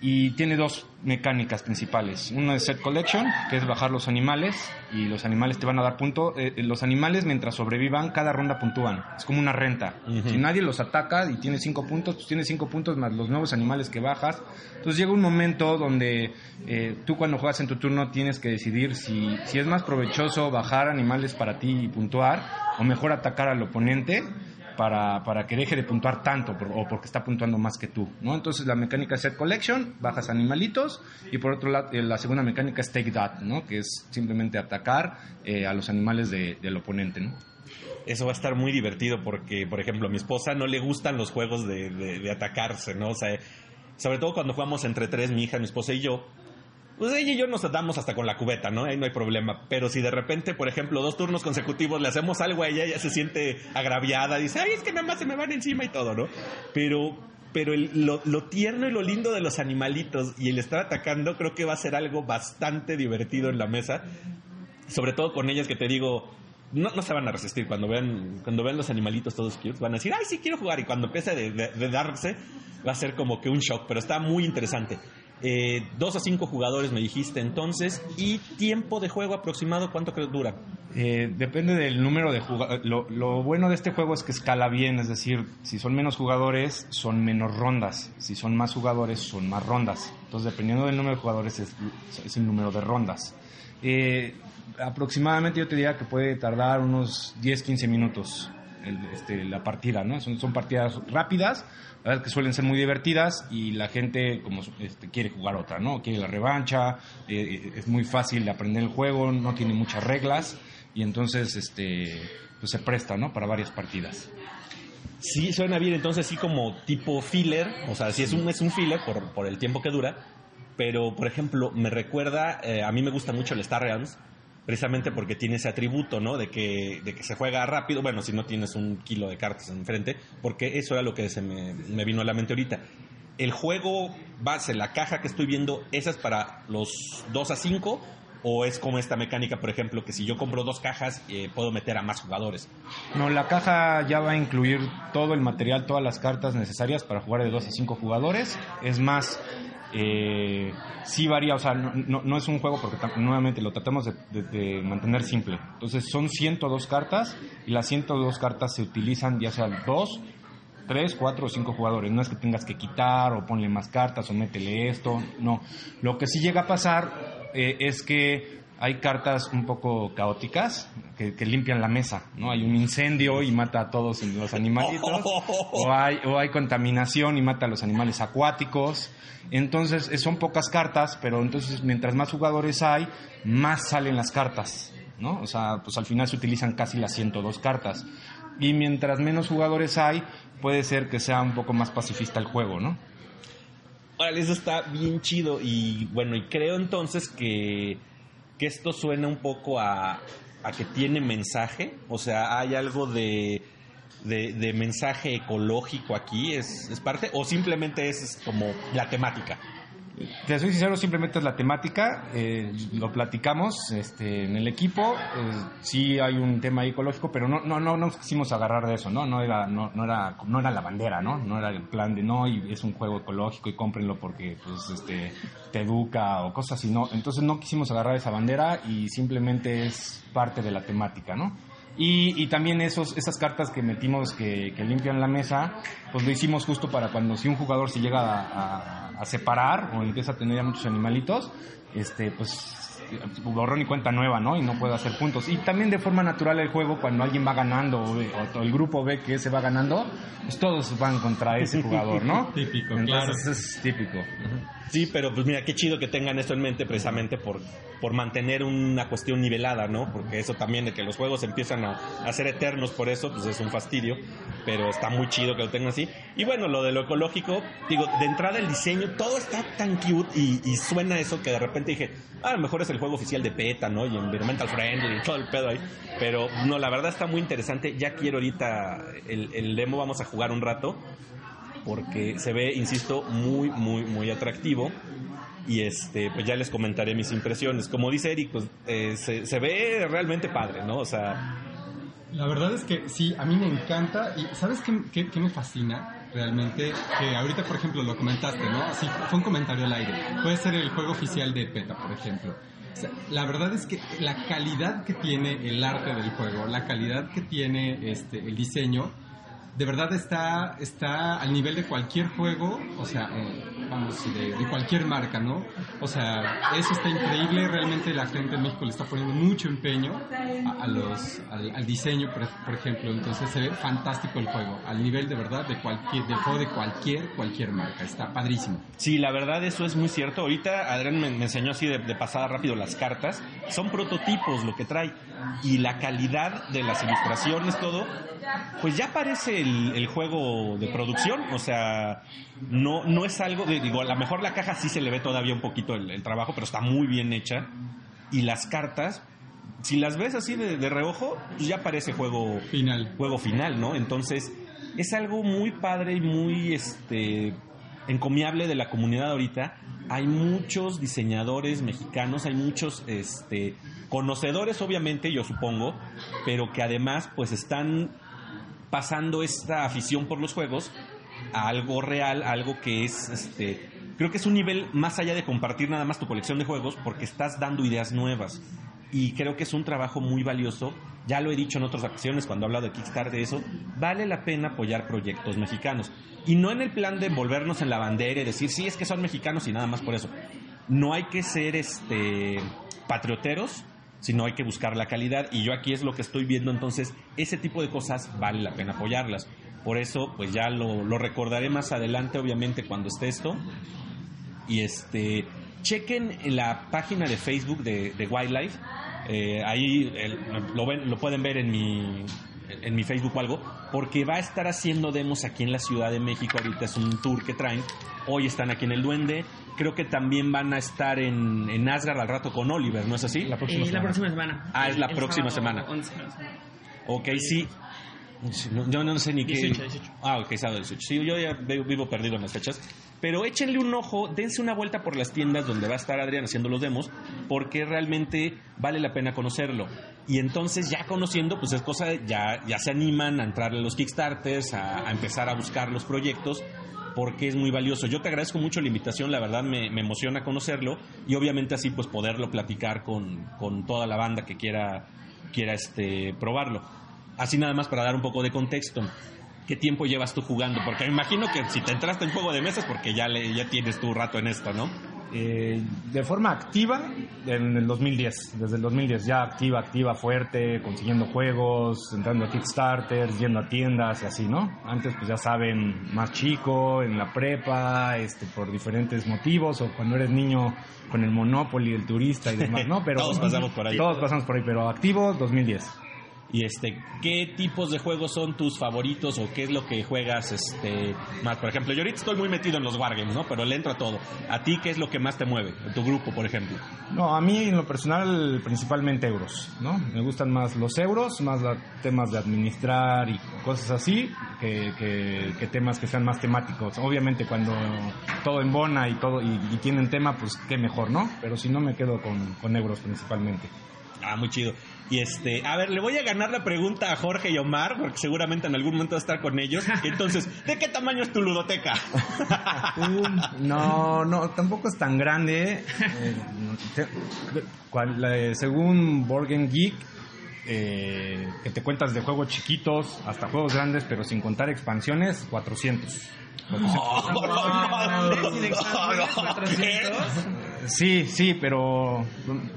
y tiene dos mecánicas principales. Una es set collection, que es bajar los animales y los animales te van a dar punto. Eh, eh, los animales mientras sobrevivan cada ronda puntúan. Es como una renta. Si nadie los ataca y tiene cinco puntos, pues tiene cinco puntos más los nuevos animales que bajas. Entonces llega un momento donde eh, tú cuando juegas en tu turno tienes que decidir si, si es más provechoso bajar animales para ti y puntuar o mejor atacar al oponente para, para que deje de puntuar tanto o porque está puntuando más que tú, ¿no? Entonces la mecánica es set collection, bajas animalitos y por otro lado eh, la segunda mecánica es take that, ¿no? Que es simplemente atacar eh, a los animales de- del oponente, ¿no? Eso va a estar muy divertido porque, por ejemplo, a mi esposa no le gustan los juegos de, de- de atacarse, ¿no? O sea, sobre todo cuando jugamos entre tres, mi hija, mi esposa y yo, pues ella y yo nos damos hasta con la cubeta, ¿no? Ahí no hay problema. Pero si de repente, por ejemplo, dos turnos consecutivos le hacemos algo a ella, ella se siente agraviada, dice, ay, es que nada más se me van encima y todo, ¿no? Pero, pero el- lo, lo tierno y lo lindo de los animalitos y el estar atacando creo que va a ser algo bastante divertido en la mesa sobre todo con ellas que te digo, no, no se van a resistir. Cuando vean, cuando vean los animalitos todos cute, van a decir, ay, sí quiero jugar. Y cuando empiece de, de- de darse, va a ser como que un shock, pero está muy interesante. Eh, dos a cinco jugadores me dijiste entonces. ¿Y tiempo de juego aproximado cuánto crees dura? Eh, depende del número de jugadores. Lo, lo bueno de este juego es que escala bien, es decir, si son menos jugadores, son menos rondas. Si son más jugadores, son más rondas. Entonces, dependiendo del número de jugadores, es, es el número de rondas. Eh, aproximadamente yo te diría que puede tardar unos 10-15 minutos el- este, la partida, ¿no? Son, son partidas rápidas, la verdad es que suelen ser muy divertidas y la gente como este, quiere jugar otra, ¿no? Quiere la revancha, eh, es muy fácil de aprender el juego, no tiene muchas reglas y entonces este pues se presta, ¿no? Para varias partidas. Sí, suena bien, entonces sí como tipo filler, o sea, sí es un, es un filler por, por el tiempo que dura, pero por ejemplo, me recuerda, eh, a mí me gusta mucho el Star Realms, precisamente porque tiene ese atributo, ¿no? De que, de que se juega rápido, bueno, si no tienes un kilo de cartas enfrente, porque eso era lo que se me, vino a la mente ahorita. El juego base, la caja que estoy viendo, ¿esa es para los 2 a 5? ¿O es como esta mecánica, por ejemplo, que si yo compro dos cajas, eh, puedo meter a más jugadores? No, la caja ya va a incluir todo el material, todas las cartas necesarias para jugar de 2 a 5 jugadores. Es más, eh, sí varía, o sea, no, es un juego porque nuevamente lo tratamos de, mantener simple. Entonces son 102 cartas y las 102 cartas se utilizan ya sean 2, 3, 4 o 5 jugadores. No es que tengas que quitar o ponle más cartas o métele esto, no. Lo que sí llega a pasar eh, es que hay cartas un poco caóticas que, limpian la mesa, ¿no? Hay un incendio y mata a todos los animalitos, o hay, contaminación y mata a los animales acuáticos. Entonces, eh, son pocas cartas, pero entonces mientras más jugadores hay, más salen las cartas, ¿no? O sea, pues al final se utilizan casi las 102 cartas. Y mientras menos jugadores hay, puede ser que sea un poco más pacifista el juego, ¿no? Eso está bien chido. Y bueno, y creo entonces que, que esto suena un poco a, a que tiene mensaje. O sea, hay algo de, de, de mensaje ecológico aquí, ¿Es, es parte, o simplemente es como la temática. Te soy sincero, simplemente es la temática, eh, lo platicamos este, en el equipo, eh, sí hay un tema ecológico, pero no, no, no nos quisimos agarrar de eso, ¿no? No era, no, no era, no era la bandera, ¿no? No era el plan de no, y es un juego ecológico y cómprenlo porque pues este te educa o cosas así, ¿no? Entonces no quisimos agarrar esa bandera y simplemente es parte de la temática, ¿no? Y, y también esos, esas cartas que metimos que, que limpian la mesa, pues lo hicimos justo para cuando si un jugador se llega a, a- a separar o empieza a tener ya muchos animalitos, este, pues borrón y cuenta nueva, ¿no? Y no puede hacer puntos. Y también de forma natural el juego, cuando alguien va ganando o, el grupo ve que ese va ganando, pues todos van contra ese jugador, ¿no? Típico, Entonces es típico. Sí, pero pues mira, qué chido que tengan esto en mente precisamente por, por mantener una cuestión nivelada, ¿no? Porque eso también de que los juegos empiezan a, a ser eternos por eso, pues es un fastidio, pero está muy chido que lo tengan así. Y bueno, lo de lo ecológico, digo, de entrada el diseño, todo está tan cute y, suena eso que de repente dije, ah, a lo mejor es el juego oficial de PETA, ¿no? Y Environmental Friendly y todo el pedo ahí. Pero no, la verdad está muy interesante. Ya quiero ahorita el, el demo, vamos a jugar un rato porque se ve, insisto, muy, muy, muy atractivo. Y este, pues ya les comentaré mis impresiones. Como dice Eric, pues eh, se, se ve realmente padre, ¿no? O sea, La verdad es que sí, a mí me encanta y ¿sabes qué, qué- me fascina realmente? Que ahorita, por ejemplo, lo comentaste, ¿no? Sí, fue un comentario al aire. Puede ser el juego oficial de PETA, por ejemplo. La verdad es que la calidad que tiene el arte del juego, la calidad que tiene este, el diseño, de verdad está, está al nivel de cualquier juego, o sea, eh, vamos, de, de cualquier marca, ¿no? O sea, eso está increíble, realmente la gente en México le está poniendo mucho empeño a, a los, al, al diseño, por, por ejemplo, entonces se ve fantástico el juego, al nivel de verdad de cualquier, del juego de cualquier, cualquier marca, está padrísimo. sí, la verdad eso es muy cierto. Ahorita Adrián me, me enseñó así de, de pasada rápido las cartas. Son prototipos lo que trae. Y la calidad de las ilustraciones, todo, pues ya parece el, el juego de producción. O sea, no, no es algo de, digo, a lo mejor la caja sí se le ve todavía un poquito el, el trabajo, pero está muy bien hecha. Y las cartas, si las ves así de, de reojo, pues ya parece juego Final. juego final, ¿no? Entonces, es algo muy padre y muy este encomiable de la comunidad ahorita. Hay muchos diseñadores mexicanos, hay muchos este conocedores obviamente, yo supongo, pero que además pues están pasando esta afición por los juegos a algo real, a algo que es este creo que es un nivel más allá de compartir nada más tu colección de juegos porque estás dando ideas nuevas y creo que es un trabajo muy valioso. Ya lo he dicho en otras ocasiones cuando he hablado de Kickstarter de eso, vale la pena apoyar proyectos mexicanos y no en el plan de envolvernos en la bandera y decir, "Sí, es que son mexicanos y nada más por eso." No hay que ser este patrioteros, sino hay que buscar la calidad y yo aquí es lo que estoy viendo, entonces ese tipo de cosas vale la pena apoyarlas. Por eso, pues ya lo, lo recordaré más adelante, obviamente, cuando esté esto. Y este, chequen la página de Facebook de, Wildlife. Eh, ahí lo, ven- lo pueden ver en mi, en mi Facebook o algo, porque va a estar haciendo demos aquí en la Ciudad de México. Ahorita es un tour que traen. Hoy están aquí en el Duende. Creo que también van a estar en, en Asgard al rato con Oliver, ¿no es así? La próxima Eh, la semana. próxima semana. Ah, es la El próxima semana. 11 de la semana. Ok, sí. Yo no sé ni qué. 18, 18. Ah, ok, sábado 18. Sí, yo ya vivo perdido en las fechas. Pero échenle un ojo, dense una vuelta por las tiendas donde va a estar Adrián haciendo los demos, porque realmente vale la pena conocerlo. Y entonces, ya conociendo, pues es cosa, de- ya, ya se animan a entrarle a los Kickstarters, a, a empezar a buscar los proyectos, porque es muy valioso. Yo te agradezco mucho la invitación, la verdad me, me emociona conocerlo y obviamente así pues poderlo platicar con, con toda la banda que quiera, quiera este, probarlo. Así nada más para dar un poco de contexto. ¿Qué tiempo llevas tú jugando? Porque me imagino que si te entraste en juego de mesas porque ya, le, ya tienes tu rato en esto, ¿no? Eh, de forma activa en el 2010, desde el 2010 ya activa, activa, fuerte, consiguiendo juegos, entrando a Kickstarters, yendo a tiendas y así, ¿no? Antes pues ya saben, más chico, en la prepa, este, por diferentes motivos, o cuando eres niño con el Monopoly, el turista y demás, ¿no? Pero Todos pasamos por ahí. Todos pasamos por ahí, pero activo 2010. Y este, ¿qué tipos de juegos son tus favoritos o qué es lo que juegas este más? Por ejemplo, yo ahorita estoy muy metido en los wargames, ¿no? Pero le entro a todo. ¿A ti qué es lo que más te mueve? En tu grupo, por ejemplo. No, a mí en lo personal principalmente euros, ¿no? Me gustan más los euros, más la- temas de administrar y cosas así, que, que- temas que sean más temáticos. Obviamente cuando todo embona y todo y, y tienen tema, pues qué mejor, ¿no? Pero si no me quedo con, con euros principalmente. Ah, muy chido. Y este, a ver, le voy a ganar la pregunta a Jorge y Omar, porque seguramente en algún momento va a estar con ellos. Entonces, ¿de qué tamaño es tu ludoteca? No, no, tampoco es tan grande. Eh, no, te- cual- la- según Board Game Geek, eh, que te cuentas de juegos chiquitos hasta juegos grandes, pero sin contar expansiones, 400. Sin expansiones, 400. Sí, sí, pero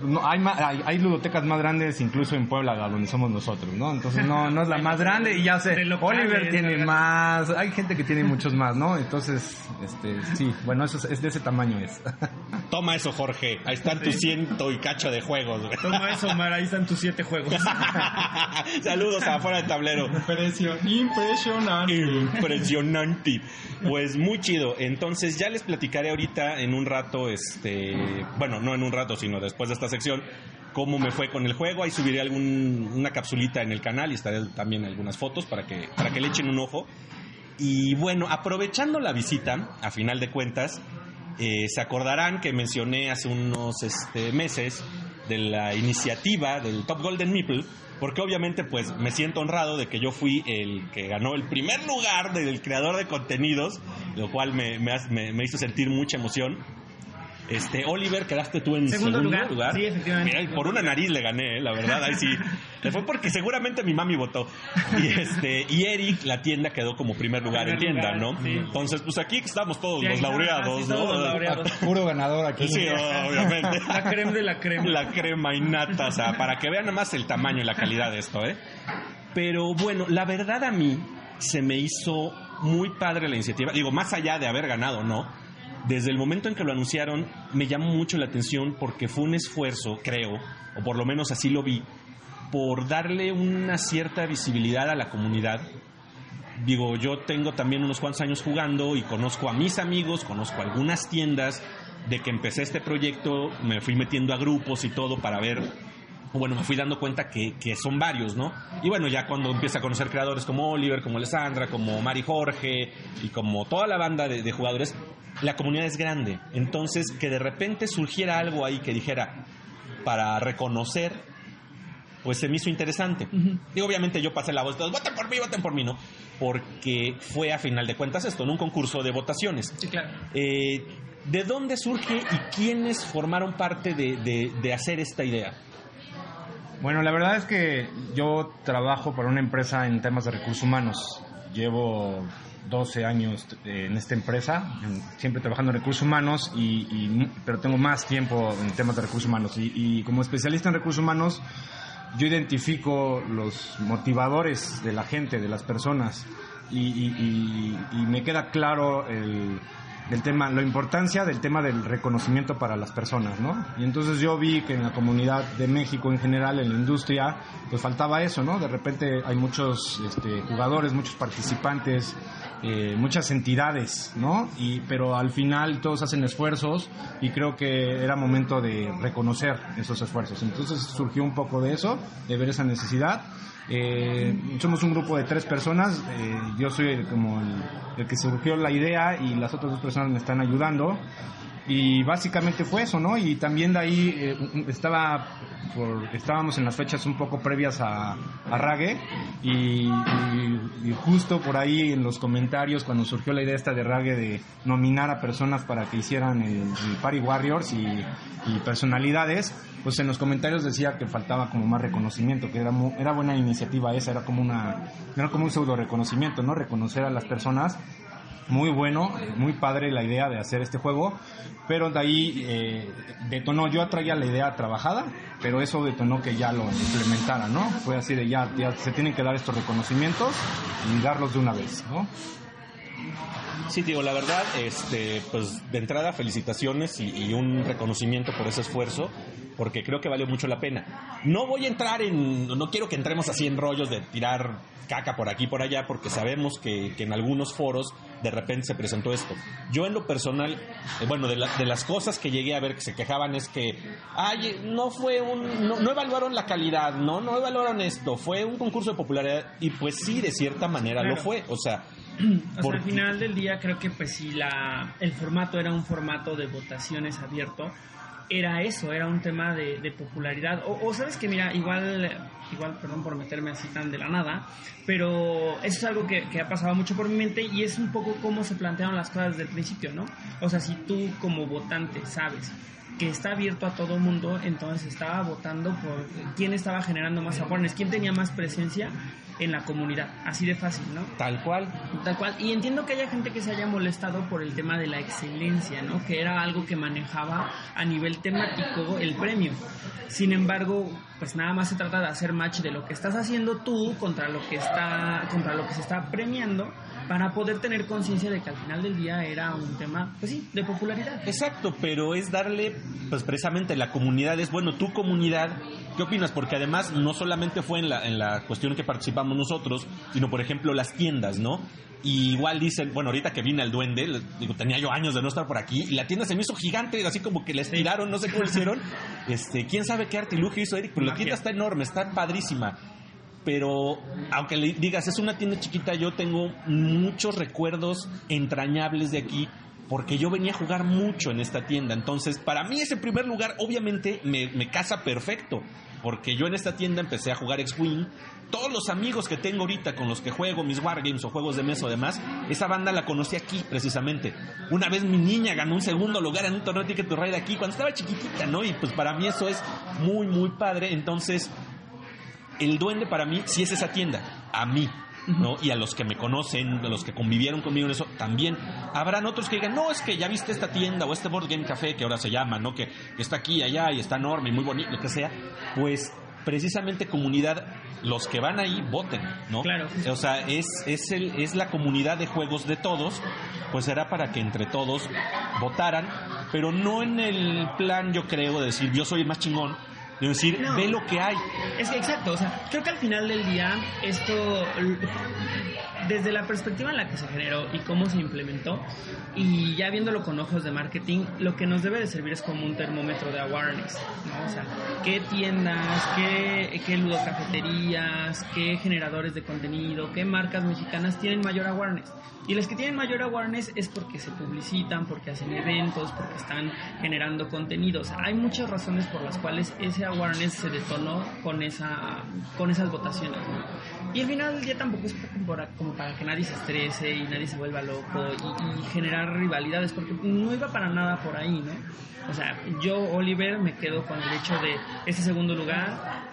no, hay, ma- hay, hay ludotecas más grandes incluso en Puebla, donde somos nosotros, ¿no? Entonces no, no es la más grande y ya sé, Oliver tiene más, hay gente que tiene muchos más, ¿no? Entonces, este, sí, bueno, eso es, es de ese tamaño es. Toma eso, Jorge. Ahí están tus ciento y cacho de juegos. güey. Toma eso, Omar, ahí están tus siete juegos. Saludos a afuera del tablero. Impresio- impresionante. Impresionante. Pues muy chido. Entonces ya les platicaré ahorita en un rato, este, bueno, no en un rato, sino después de esta sección, cómo me fue con el juego. Ahí subiré algún, una capsulita en el canal y estaré también algunas fotos para que, para que le echen un ojo. Y bueno, aprovechando la visita, a final de cuentas, eh, se acordarán que mencioné hace unos este, meses de la iniciativa del Top Golden Meeple, porque obviamente pues me siento honrado de que yo fui el que ganó el primer lugar del creador de contenidos, lo cual me, me- me hizo sentir mucha emoción. Este, Oliver, quedaste tú en Segundo segundo, lugar. lugar. Sí, efectivamente. Mira, por una nariz le gané, eh, la verdad, ahí sí. Le fue porque seguramente mi mami votó. Y este, y Eric, la tienda quedó como primer lugar en Primer tienda, lugar, ¿no? sí. Entonces, pues aquí estamos todos Sí, los laureados, ¿no? todos los laureados. Puro ganador aquí. Sí, obviamente. La creme de la crema. La crema y nata, o sea, para que vean nada más el tamaño y la calidad de esto, ¿eh? Pero bueno, la verdad a mí se me hizo muy padre la iniciativa. Digo, más allá de haber ganado, ¿no? Desde el momento en que lo anunciaron, me llamó mucho la atención porque fue un esfuerzo, creo, o por lo menos así lo vi, por darle una cierta visibilidad a la comunidad. Digo, yo tengo también unos cuantos años jugando y conozco a mis amigos, conozco algunas tiendas. De que empecé este proyecto, me fui metiendo a grupos y todo para ver bueno, me fui dando cuenta que, que son varios, ¿no? Y bueno, ya cuando empieza a conocer creadores como Oliver, como Alessandra, como Mari Jorge y como toda la banda de, de jugadores, la comunidad es grande. Entonces, que de repente surgiera algo ahí que dijera, para reconocer, pues se me hizo interesante. Y obviamente yo pasé la voz, todos, voten por mí, voten por mí, ¿no? Porque fue a final de cuentas esto, en un concurso de votaciones. Sí, claro. Eh, ¿De dónde surge y quiénes formaron parte de, de- de hacer esta idea? Bueno, la verdad es que yo trabajo para una empresa en temas de recursos humanos. Llevo 12 años eh, en esta empresa, siempre trabajando en recursos humanos, y, y pero tengo más tiempo en temas de recursos humanos. Y, como especialista en recursos humanos, yo identifico los motivadores de la gente, de las personas, y- y me queda claro el, del tema, la importancia del tema del reconocimiento para las personas, ¿no? Y entonces yo vi que en la comunidad de México en general, en la industria, pues faltaba eso, ¿no? De repente hay muchos este, jugadores, muchos participantes, eh, muchas entidades, ¿no? Y, pero al final todos hacen esfuerzos y creo que era momento de reconocer esos esfuerzos. Entonces surgió un poco de eso, de ver esa necesidad. Eh, somos un grupo de tres personas, eh, yo soy el- como el, el que surgió la idea y las otras dos personas me están ayudando. Y básicamente fue eso, ¿no? Y también de ahí eh, estaba por- estábamos en las fechas un poco previas a, a Rague y, justo por ahí en los comentarios cuando surgió la idea esta de Rague de nominar a personas para que hicieran el, el Party Warriors y, personalidades, pues en los comentarios decía que faltaba como más reconocimiento, que era, era buena iniciativa esa, era como una era como un pseudo reconocimiento, ¿no? Reconocer a las personas muy bueno, muy padre la idea de hacer este juego, pero de ahí eh, detonó, yo traía la idea trabajada, pero eso detonó que ya lo implementara, ¿no? Fue así de ya, ya se tienen que dar estos reconocimientos y darlos de una vez, ¿no? Sí, digo, la verdad, este, pues de entrada felicitaciones y, y, un reconocimiento por ese esfuerzo, porque creo que valió mucho la pena. No voy a entrar en, no quiero que entremos así en rollos de tirar caca por aquí y por allá, porque sabemos que, que, en algunos foros de repente se presentó esto. Yo en lo personal, eh, bueno, de, la, de, las cosas que llegué a ver que se quejaban es que, ay, no fue un, no, no evaluaron la calidad, no, no evaluaron esto, fue un concurso de popularidad y pues sí, de cierta manera claro. lo fue, o sea, o sea, al final del día creo que pues si la, el formato era un formato de votaciones abierto, era eso, era un tema de, de popularidad. O, o, sabes que mira, igual, igual, perdón por meterme así tan de la nada, pero eso es algo que, que, ha pasado mucho por mi mente y es un poco cómo se plantearon las cosas desde el principio, ¿no? O sea, si tú como votante sabes que está abierto a todo mundo, entonces estaba votando por quién estaba generando más awareness, quién tenía más presencia en la comunidad, así de fácil, ¿no? Tal cual. Tal cual. Y entiendo que haya gente que se haya molestado por el tema de la excelencia, ¿no? Que era algo que manejaba a nivel temático el premio. Sin embargo, pues nada más se trata de hacer match de lo que estás haciendo tú contra lo que está contra lo que se está premiando para poder tener conciencia de que al final del día era un tema, pues sí, de popularidad. Exacto, pero es darle, pues precisamente la comunidad, es bueno, tu comunidad, ¿qué opinas? Porque además no solamente fue en la, en la cuestión que participamos nosotros, sino por ejemplo las tiendas, ¿no? Y igual dicen, bueno, ahorita que vine al duende, digo, tenía yo años de no estar por aquí, y la tienda se me hizo gigante, así como que la estiraron, no sé cómo lo hicieron. Este, quién sabe qué artilugio hizo Eric, pero la tienda está enorme, está padrísima pero aunque le digas es una tienda chiquita, yo tengo muchos recuerdos entrañables de aquí porque yo venía a jugar mucho en esta tienda. Entonces, para mí ese primer lugar obviamente me, me casa perfecto, porque yo en esta tienda empecé a jugar X-Wing. Todos los amigos que tengo ahorita con los que juego mis wargames o juegos de mesa o demás, esa banda la conocí aquí precisamente. Una vez mi niña ganó un segundo lugar en un torneo de Ticket to Ride aquí cuando estaba chiquitita, ¿no? Y pues para mí eso es muy, muy padre. Entonces, el duende para mí sí es esa tienda, a mí. ¿no? Y a los que me conocen, a los que convivieron conmigo en eso, también. Habrán otros que digan, no, es que ya viste esta tienda o este Board Game Café que ahora se llama, ¿no? Que, que está aquí, allá y está enorme y muy bonito, lo que sea. Pues precisamente comunidad, los que van ahí voten, ¿no? Claro. O sea, es, es, el, es la comunidad de juegos de todos, pues será para que entre todos votaran, pero no en el plan, yo creo, de decir, yo soy el más chingón, de decir, no. ve lo que hay. Es que exacto, o sea, creo que al final del día esto, desde la perspectiva en la que se generó y cómo se implementó, y ya viéndolo con ojos de marketing, lo que nos debe de servir es como un termómetro de awareness, ¿no? O sea, qué tiendas, qué, qué ludocafeterías, qué generadores de contenido, qué marcas mexicanas tienen mayor awareness. Y las que tienen mayor awareness es porque se publicitan, porque hacen eventos, porque están generando contenidos. Hay muchas razones por las cuales ese awareness se detonó con esa con esas votaciones. ¿no? Y al final del día tampoco es como para que nadie se estrese y nadie se vuelva loco y, generar rivalidades, porque no iba para nada por ahí, ¿no? O sea, yo, Oliver, me quedo con el hecho de ese segundo lugar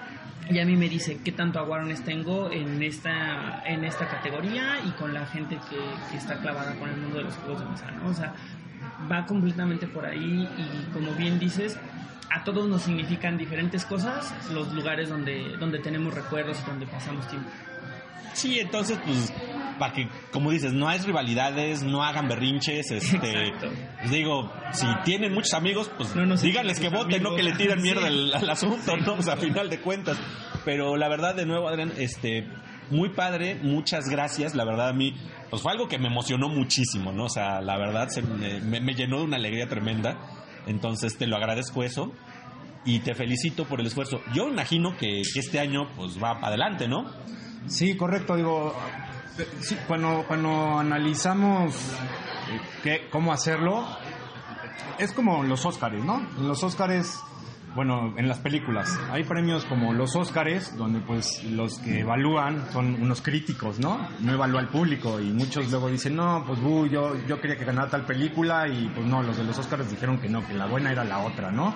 y a mí me dice qué tanto awareness tengo en esta en esta categoría y con la gente que, que, está clavada con el mundo de los juegos de mesa, ¿no? O sea, va completamente por ahí y como bien dices, a todos nos significan diferentes cosas los lugares donde, donde tenemos recuerdos y donde pasamos tiempo. Sí, entonces, pues, para que, como dices, no hay rivalidades, no hagan berrinches, este, pues digo, si tienen muchos amigos, pues no, no díganles que voten, no que le tiren mierda sí. al, al, asunto, ¿no? O sea, a final de cuentas. Pero la verdad, de nuevo, Adrián, este, muy padre, muchas gracias, la verdad a mí, pues fue algo que me emocionó muchísimo, ¿no? O sea, la verdad se me, me llenó de una alegría tremenda, entonces te lo agradezco eso y te felicito por el esfuerzo. Yo imagino que, que este año, pues va para adelante, ¿no? Sí, correcto. Digo, sí, cuando, cuando analizamos qué, cómo hacerlo, es como los Óscares, ¿no? En los Óscares, bueno, en las películas, hay premios como los Óscares, donde pues los que evalúan son unos críticos, ¿no? No evalúa el público y muchos luego dicen, no, pues uh, yo, yo quería que ganara tal película y pues no, los de los Óscares dijeron que no, que la buena era la otra, ¿no?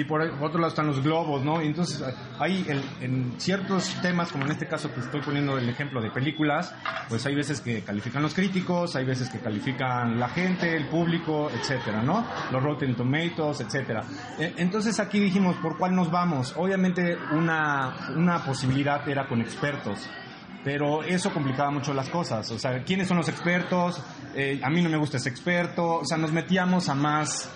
Y por otro lado están los globos, ¿no? Y entonces hay el- en ciertos temas, como en este caso que estoy poniendo el ejemplo de películas, pues hay veces que califican los críticos, hay veces que califican la gente, el público, etcétera, ¿no? Los Rotten Tomatoes, etcétera. E- Entonces aquí dijimos, ¿por cuál nos vamos? Obviamente una, una posibilidad era con expertos. Pero eso complicaba mucho las cosas. O sea, ¿quiénes son los expertos? Eh, a mí no me gusta ese experto. O sea, nos metíamos a más,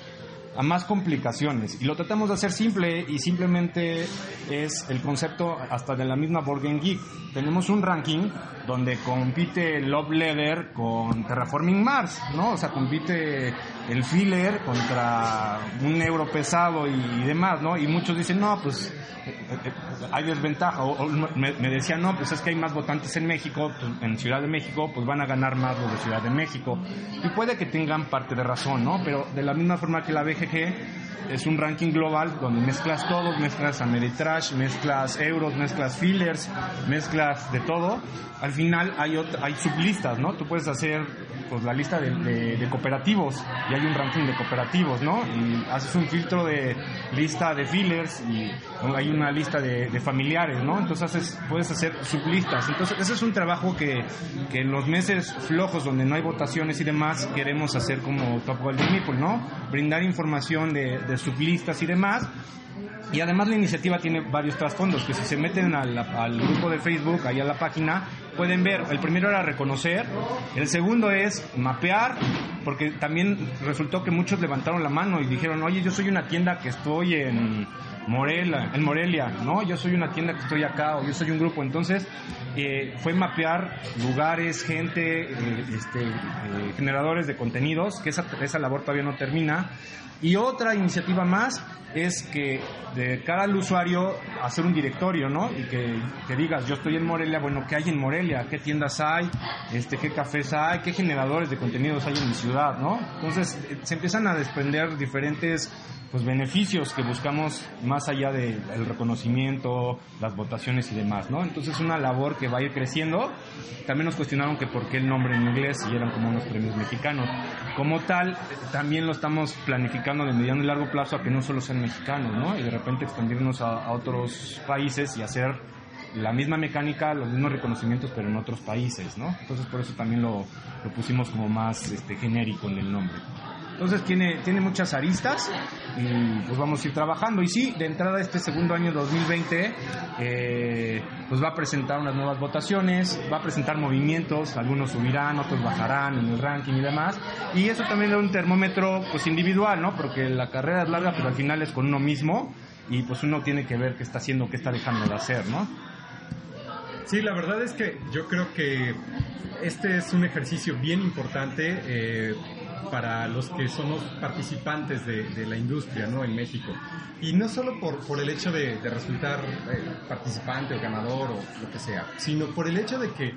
a más complicaciones. Y lo tratamos de hacer simple y simplemente es el concepto hasta de la misma Board Geek. Tenemos un ranking donde compite Love Leather con Terraforming Mars, ¿no? O sea, compite el filler contra un euro pesado y, demás, ¿no? Y muchos dicen, no, pues eh, eh, hay desventaja. O, o me, me decían, no, pues es que hay más votantes en México, pues, en Ciudad de México, pues van a ganar más los de Ciudad de México. Y puede que tengan parte de razón, ¿no? Pero de la misma forma que la BGG es un ranking global donde mezclas todo, mezclas Ameritrash, mezclas euros, mezclas fillers, mezclas de todo. Al final hay hay sublistas, ¿no? Tú puedes hacer pues la lista de, de- de cooperativos y hay un ranking de cooperativos, ¿no? Y haces un filtro de lista de fillers y hay una lista de, de familiares, ¿no? Entonces puedes hacer sublistas. Entonces ese es un trabajo que, que en los meses flojos donde no hay votaciones y demás queremos hacer como Top Golden Meeple, ¿no? Brindar información de, de sublistas y demás. Y además la iniciativa tiene varios trasfondos, que si se meten al, al grupo de Facebook, ahí a la página, pueden ver, el primero era reconocer, el segundo es mapear, porque también resultó que muchos levantaron la mano y dijeron, oye, yo soy una tienda que estoy en Morelia, en Morelia, ¿no? Yo soy una tienda que estoy acá, o yo soy un grupo, entonces eh, fue mapear lugares, gente, eh, este, eh, generadores de contenidos, que esa, labor todavía no termina, y otra iniciativa más es que de cara al usuario hacer un directorio, ¿no? Y que, digas, yo estoy en Morelia, bueno, ¿qué hay en Morelia? ¿Qué tiendas hay? Este, ¿Qué cafés hay? ¿Qué generadores de contenidos hay en mi ciudad, ¿no? Entonces se empiezan a desprender diferentes pues beneficios que buscamos más allá del reconocimiento, las votaciones y demás, ¿no? Entonces una labor que va a ir creciendo. También nos cuestionaron que por qué el nombre en inglés y eran como unos premios mexicanos. Como tal, también lo estamos planificando de mediano y largo plazo a que no solo sean mexicanos, ¿no? Y de repente expandirnos a, a otros países y hacer la misma mecánica, los mismos reconocimientos, pero en otros países, ¿no? Entonces por eso también lo, lo pusimos como más este, genérico en el nombre. Entonces tiene, tiene muchas aristas y pues vamos a ir trabajando. Y sí, de entrada este segundo año 2020, eh, pues va a presentar unas nuevas votaciones, va a presentar movimientos, algunos subirán, otros bajarán en el ranking y demás. Y eso también da un termómetro pues individual, ¿no? Porque la carrera es larga, pero al final es con uno mismo y pues uno tiene que ver qué está haciendo, qué está dejando de hacer, ¿no? Sí, la verdad es que yo creo que este es un ejercicio bien importante eh, para los que somos participantes de, de la industria ¿no? en México. Y no solo por, por el hecho de, de resultar eh, participante o ganador o lo que sea, sino por el hecho de que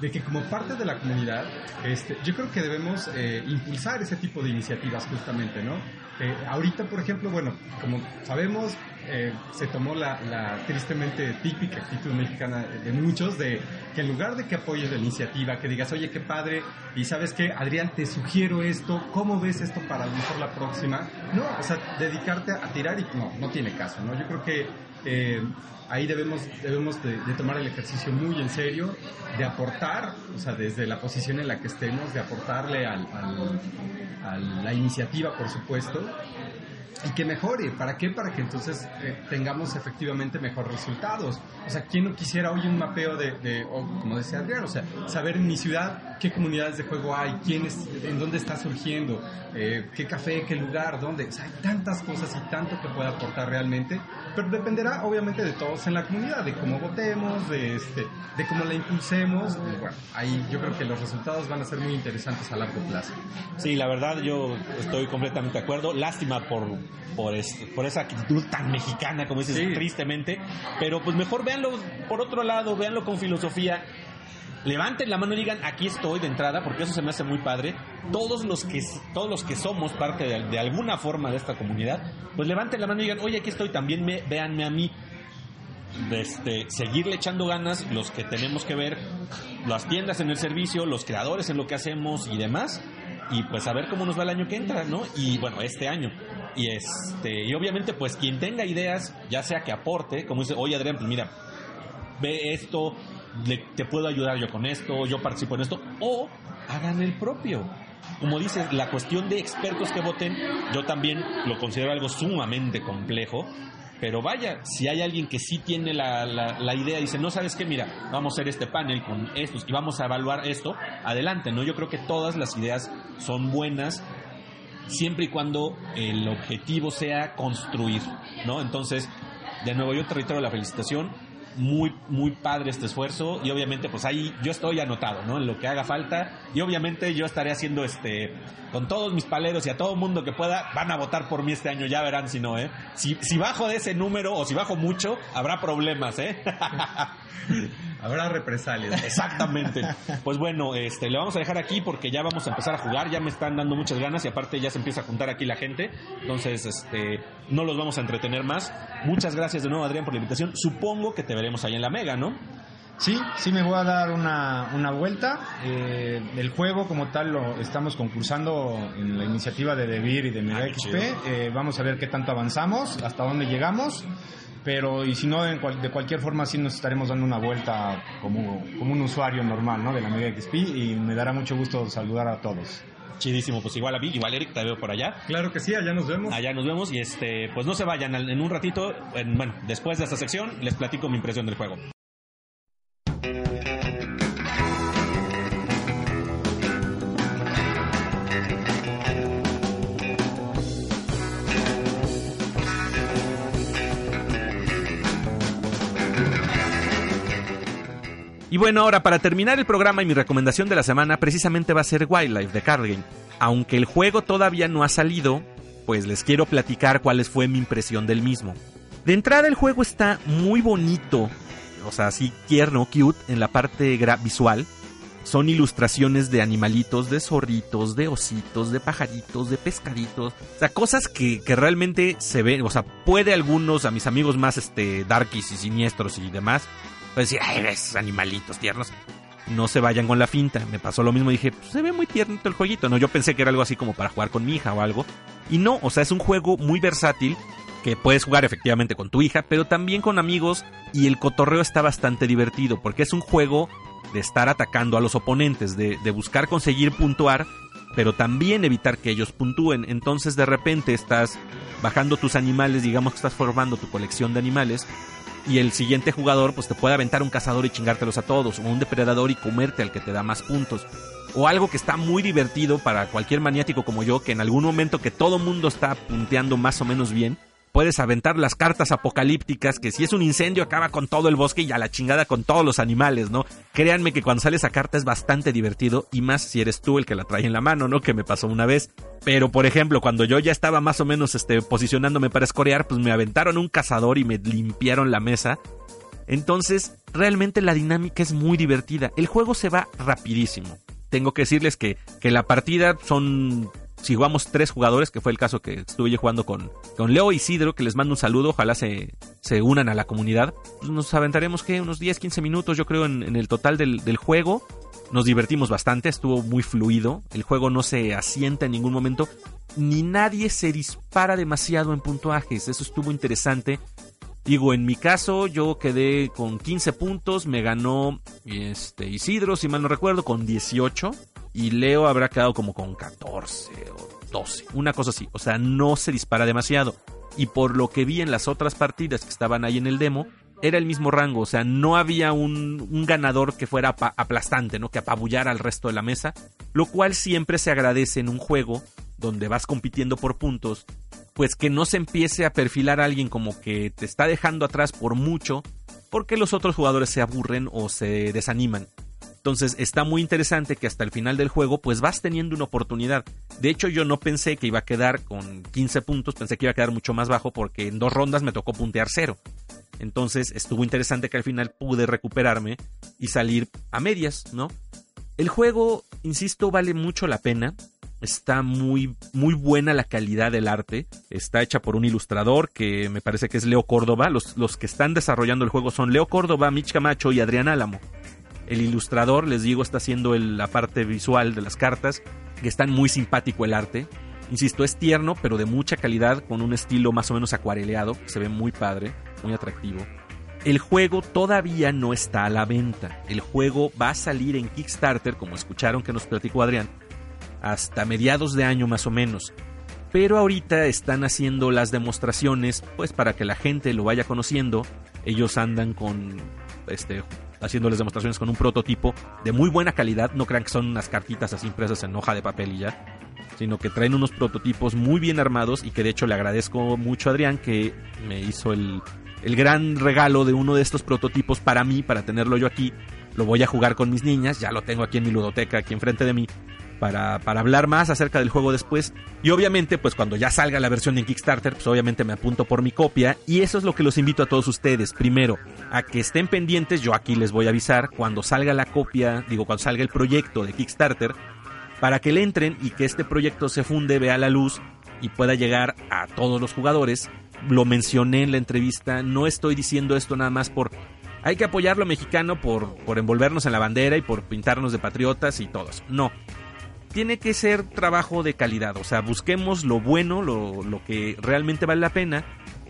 de que como parte de la comunidad, este, yo creo que debemos eh, impulsar ese tipo de iniciativas justamente, ¿no? Eh, ahorita, por ejemplo, bueno, como sabemos, eh, se tomó la, tristemente típica actitud mexicana de muchos de que en lugar de que apoyes la iniciativa, que digas, oye, qué padre, y sabes qué, Adrián, te sugiero esto, ¿cómo ves esto para lo mejor la próxima? No, o sea, dedicarte a tirar y no, no tiene caso, ¿no? Yo creo que eh, ahí debemos, debemos de, tomar el ejercicio muy en serio, de aportar, o sea, desde la posición en la que estemos, de aportarle al, a la iniciativa, por supuesto, y que mejore. ¿Para qué? Para que entonces eh, tengamos efectivamente mejores resultados. O sea, ¿quién no quisiera hoy un mapeo de, de o, como decía Adrián, o sea, saber en mi ciudad qué comunidades de juego hay, quién es, en dónde está surgiendo, eh, qué café, qué lugar, dónde. O sea, hay tantas cosas y tanto que puede aportar realmente, pero dependerá obviamente de todos en la comunidad, de cómo votemos, de, este, de cómo la impulsemos. Y bueno, ahí yo creo que los resultados van a ser muy interesantes a largo plazo. Sí, la verdad yo estoy completamente de acuerdo. Lástima por, por, este, por esa actitud tan mexicana, como dices, sí. tristemente. Pero pues mejor véanlo por otro lado, véanlo con filosofía. Levanten la mano y digan, aquí estoy de entrada, porque eso se me hace muy padre. Todos los que, todos los que somos parte de, de alguna forma de esta comunidad, pues levanten la mano y digan, oye, aquí estoy, también me, véanme a mí. Este, seguirle echando ganas, los que tenemos que ver, las tiendas en el servicio, los creadores en lo que hacemos y demás, y pues a ver cómo nos va el año que entra, ¿no? Y bueno, este año. Y este, y obviamente, pues quien tenga ideas, ya sea que aporte, como dice, oye Adrián, pues mira, ve esto, le- te puedo ayudar yo con esto, yo participo en esto, o hagan el propio. Como dices, la cuestión de expertos que voten, yo también lo considero algo sumamente complejo. Pero vaya, si hay alguien que sí tiene la, la, la idea, dice, no sabes qué, mira, vamos a hacer este panel con estos y vamos a evaluar esto, adelante, ¿no? Yo creo que todas las ideas son buenas siempre y cuando el objetivo sea construir, ¿no? Entonces, de nuevo, yo te reitero la felicitación, muy, muy padre este esfuerzo y obviamente pues ahí yo estoy anotado, ¿no? En lo que haga falta y obviamente yo estaré haciendo este, con todos mis paleros y a todo mundo que pueda, van a votar por mí este año, ya verán si no, ¿eh? Si, si bajo de ese número o si bajo mucho, habrá problemas, ¿eh? Habrá represalias. Exactamente. Pues bueno, este, le vamos a dejar aquí porque ya vamos a empezar a jugar, ya me están dando muchas ganas y aparte ya se empieza a juntar aquí la gente. Entonces, este, no los vamos a entretener más. Muchas gracias de nuevo, Adrián, por la invitación. Supongo que te veremos ahí en la Mega, ¿no? Sí, sí me voy a dar una, una vuelta. Eh, el juego como tal lo estamos concursando en la iniciativa de Devir y de Mega Ah, XP. Eh, vamos a ver qué tanto avanzamos, hasta dónde llegamos. Pero y si no, en cual- de cualquier forma sí nos estaremos dando una vuelta como, como un usuario normal ¿no? de la Mega XP y me dará mucho gusto saludar a todos. Chidísimo, pues igual a mí, igual Eric, te veo por allá. Claro que sí, allá nos vemos. Allá nos vemos y este, pues no se vayan, al- en un ratito, en- bueno, después de esta sección les platico mi impresión del juego. Y bueno, ahora para terminar el programa y mi recomendación de la semana precisamente va a ser Wildlife de Card. Aunque el juego todavía no ha salido, pues les quiero platicar cuál fue mi impresión del mismo. De entrada el juego está muy bonito, o sea, así tierno, cute en la parte visual. Son ilustraciones de animalitos, de zorritos, de ositos, de pajaritos, de pescaditos. O sea, cosas que, que realmente se ven. O sea, puede algunos, a mis amigos más este, darkies y siniestros y demás, pues decir, ay, esos animalitos tiernos. No se vayan con la finta. Me pasó lo mismo. Dije, pues, se ve muy tierno el jueguito. No, yo pensé que era algo así como para jugar con mi hija o algo. Y no, o sea, es un juego muy versátil que puedes jugar efectivamente con tu hija, pero también con amigos y el cotorreo está bastante divertido porque es un juego de estar atacando a los oponentes, de, buscar conseguir puntuar, pero también evitar que ellos puntúen. Entonces de repente estás bajando tus animales, digamos que estás formando tu colección de animales y el siguiente jugador pues te puede aventar un cazador y chingártelos a todos, o un depredador y comerte al que te da más puntos. O algo que está muy divertido para cualquier maniático como yo, que en algún momento que todo mundo está punteando más o menos bien, puedes aventar las cartas apocalípticas que si es un incendio acaba con todo el bosque y a la chingada con todos los animales, ¿no? Créanme que cuando sale esa carta es bastante divertido y más si eres tú el que la trae en la mano, ¿no? Que me pasó una vez. Pero por ejemplo, cuando yo ya estaba más o menos este, posicionándome para escorear, pues me aventaron un cazador y me limpiaron la mesa. Entonces, realmente la dinámica es muy divertida. El juego se va rapidísimo. Tengo que decirles que, que la partida son si jugamos tres jugadores, que fue el caso que estuve yo jugando con, con Leo Isidro, que les mando un saludo, ojalá se, se unan a la comunidad. Pues nos aventaremos que unos 10, 15 minutos, yo creo, en, en el total del, del, juego. Nos divertimos bastante, estuvo muy fluido. El juego no se asienta en ningún momento, ni nadie se dispara demasiado en puntuajes. Eso estuvo interesante. Digo, en mi caso, yo quedé con 15 puntos, me ganó este Isidro, si mal no recuerdo, con 18 y Leo habrá quedado como con 14 o 12, una cosa así, o sea, no se dispara demasiado. Y por lo que vi en las otras partidas que estaban ahí en el demo, era el mismo rango, o sea, no había un, un ganador que fuera aplastante, ¿no? Que apabullara al resto de la mesa, lo cual siempre se agradece en un juego donde vas compitiendo por puntos, pues que no se empiece a perfilar a alguien como que te está dejando atrás por mucho, porque los otros jugadores se aburren o se desaniman. Entonces está muy interesante que hasta el final del juego pues vas teniendo una oportunidad. De hecho yo no pensé que iba a quedar con 15 puntos, pensé que iba a quedar mucho más bajo porque en dos rondas me tocó puntear cero. Entonces estuvo interesante que al final pude recuperarme y salir a medias, ¿no? El juego, insisto, vale mucho la pena. Está muy, muy buena la calidad del arte. Está hecha por un ilustrador que me parece que es Leo Córdoba. Los, los que están desarrollando el juego son Leo Córdoba, Mitch Camacho y Adrián Álamo. El ilustrador, les digo, está haciendo el, la parte visual de las cartas, que está muy simpático el arte. Insisto, es tierno, pero de mucha calidad, con un estilo más o menos acuareleado, se ve muy padre, muy atractivo. El juego todavía no está a la venta. El juego va a salir en Kickstarter, como escucharon que nos platicó Adrián, hasta mediados de año más o menos. Pero ahorita están haciendo las demostraciones, pues para que la gente lo vaya conociendo. Ellos andan con este haciéndoles demostraciones con un prototipo de muy buena calidad, no crean que son unas cartitas así impresas en hoja de papel y ya, sino que traen unos prototipos muy bien armados y que de hecho le agradezco mucho a Adrián que me hizo el, el gran regalo de uno de estos prototipos para mí, para tenerlo yo aquí. Lo voy a jugar con mis niñas, ya lo tengo aquí en mi ludoteca, aquí enfrente de mí, para, para, hablar más acerca del juego después. Y obviamente, pues cuando ya salga la versión en Kickstarter, pues obviamente me apunto por mi copia. Y eso es lo que los invito a todos ustedes. Primero, a que estén pendientes, yo aquí les voy a avisar cuando salga la copia, digo, cuando salga el proyecto de Kickstarter, para que le entren y que este proyecto se funde, vea la luz y pueda llegar a todos los jugadores. Lo mencioné en la entrevista, no estoy diciendo esto nada más por hay que apoyar lo mexicano por, por envolvernos en la bandera y por pintarnos de patriotas y todos. No, tiene que ser trabajo de calidad. O sea, busquemos lo bueno, lo, lo, que realmente vale la pena.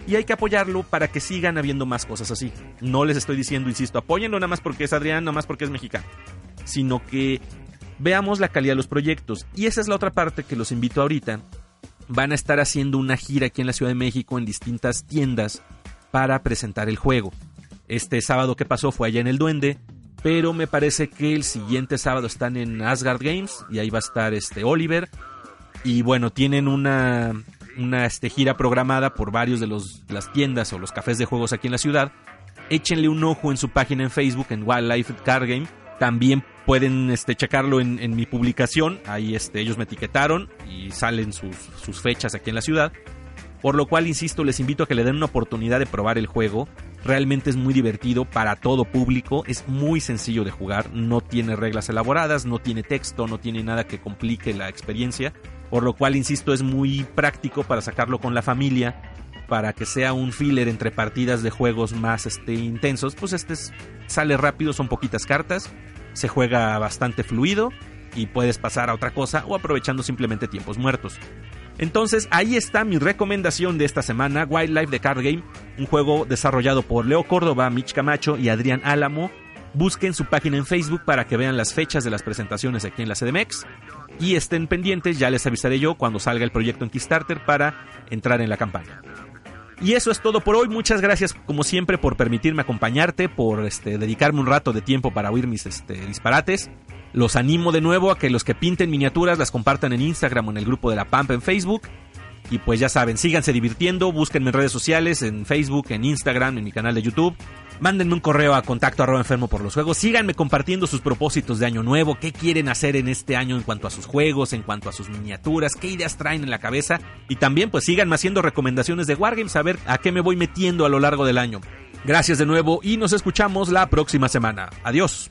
Y hay que apoyarlo para que sigan habiendo más cosas así. No les estoy diciendo, insisto, apóyenlo nada más porque es Adrián, nada más porque es mexicano. Sino que veamos la calidad de los proyectos. Y esa es la otra parte que los invito ahorita. Van a estar haciendo una gira aquí en la Ciudad de México en distintas tiendas para presentar el juego. Este sábado que pasó fue allá en el Duende pero me parece que el siguiente sábado están en Asgard Games y ahí va a estar este Oliver. Y bueno tienen una una este, gira programada por varios de los, las tiendas o los cafés de juegos aquí en la ciudad. Échenle un ojo en su página en Facebook en Wildlife Card Game. También pueden este, checarlo en, en mi publicación. Ahí este, ellos me etiquetaron y salen sus, sus fechas aquí en la ciudad. Por lo cual, insisto, les invito a que le den una oportunidad de probar el juego. Realmente es muy divertido para todo público, es muy sencillo de jugar, no tiene reglas elaboradas, no tiene texto, no tiene nada que complique la experiencia. Por lo cual, insisto, es muy práctico para sacarlo con la familia, para que sea un filler entre partidas de juegos más este, intensos. Pues este sale rápido, son poquitas cartas, se juega bastante fluido y puedes pasar a otra cosa o aprovechando simplemente tiempos muertos. Entonces ahí está mi recomendación de esta semana, Wildlife de Card Game, un juego desarrollado por Leo Córdoba, Mitch Camacho y Adrián Álamo. Busquen su página en Facebook para que vean las fechas de las presentaciones aquí en la CDMX y estén pendientes, ya les avisaré yo cuando salga el proyecto en Kickstarter para entrar en la campaña. Y eso es todo por hoy. Muchas gracias, como siempre, por permitirme acompañarte, por este, dedicarme un rato de tiempo para oír mis este, disparates. Los animo de nuevo a que los que pinten miniaturas las compartan en Instagram o en el grupo de la Pampa en Facebook. Y pues ya saben, síganse divirtiendo, búsquenme en redes sociales, en Facebook, en Instagram, en mi canal de YouTube. Mándenme un correo a contacto arroba enfermo por los juegos. Síganme compartiendo sus propósitos de año nuevo, qué quieren hacer en este año en cuanto a sus juegos, en cuanto a sus miniaturas, qué ideas traen en la cabeza. Y también pues síganme haciendo recomendaciones de Wargames a ver a qué me voy metiendo a lo largo del año. Gracias de nuevo y nos escuchamos la próxima semana. Adiós.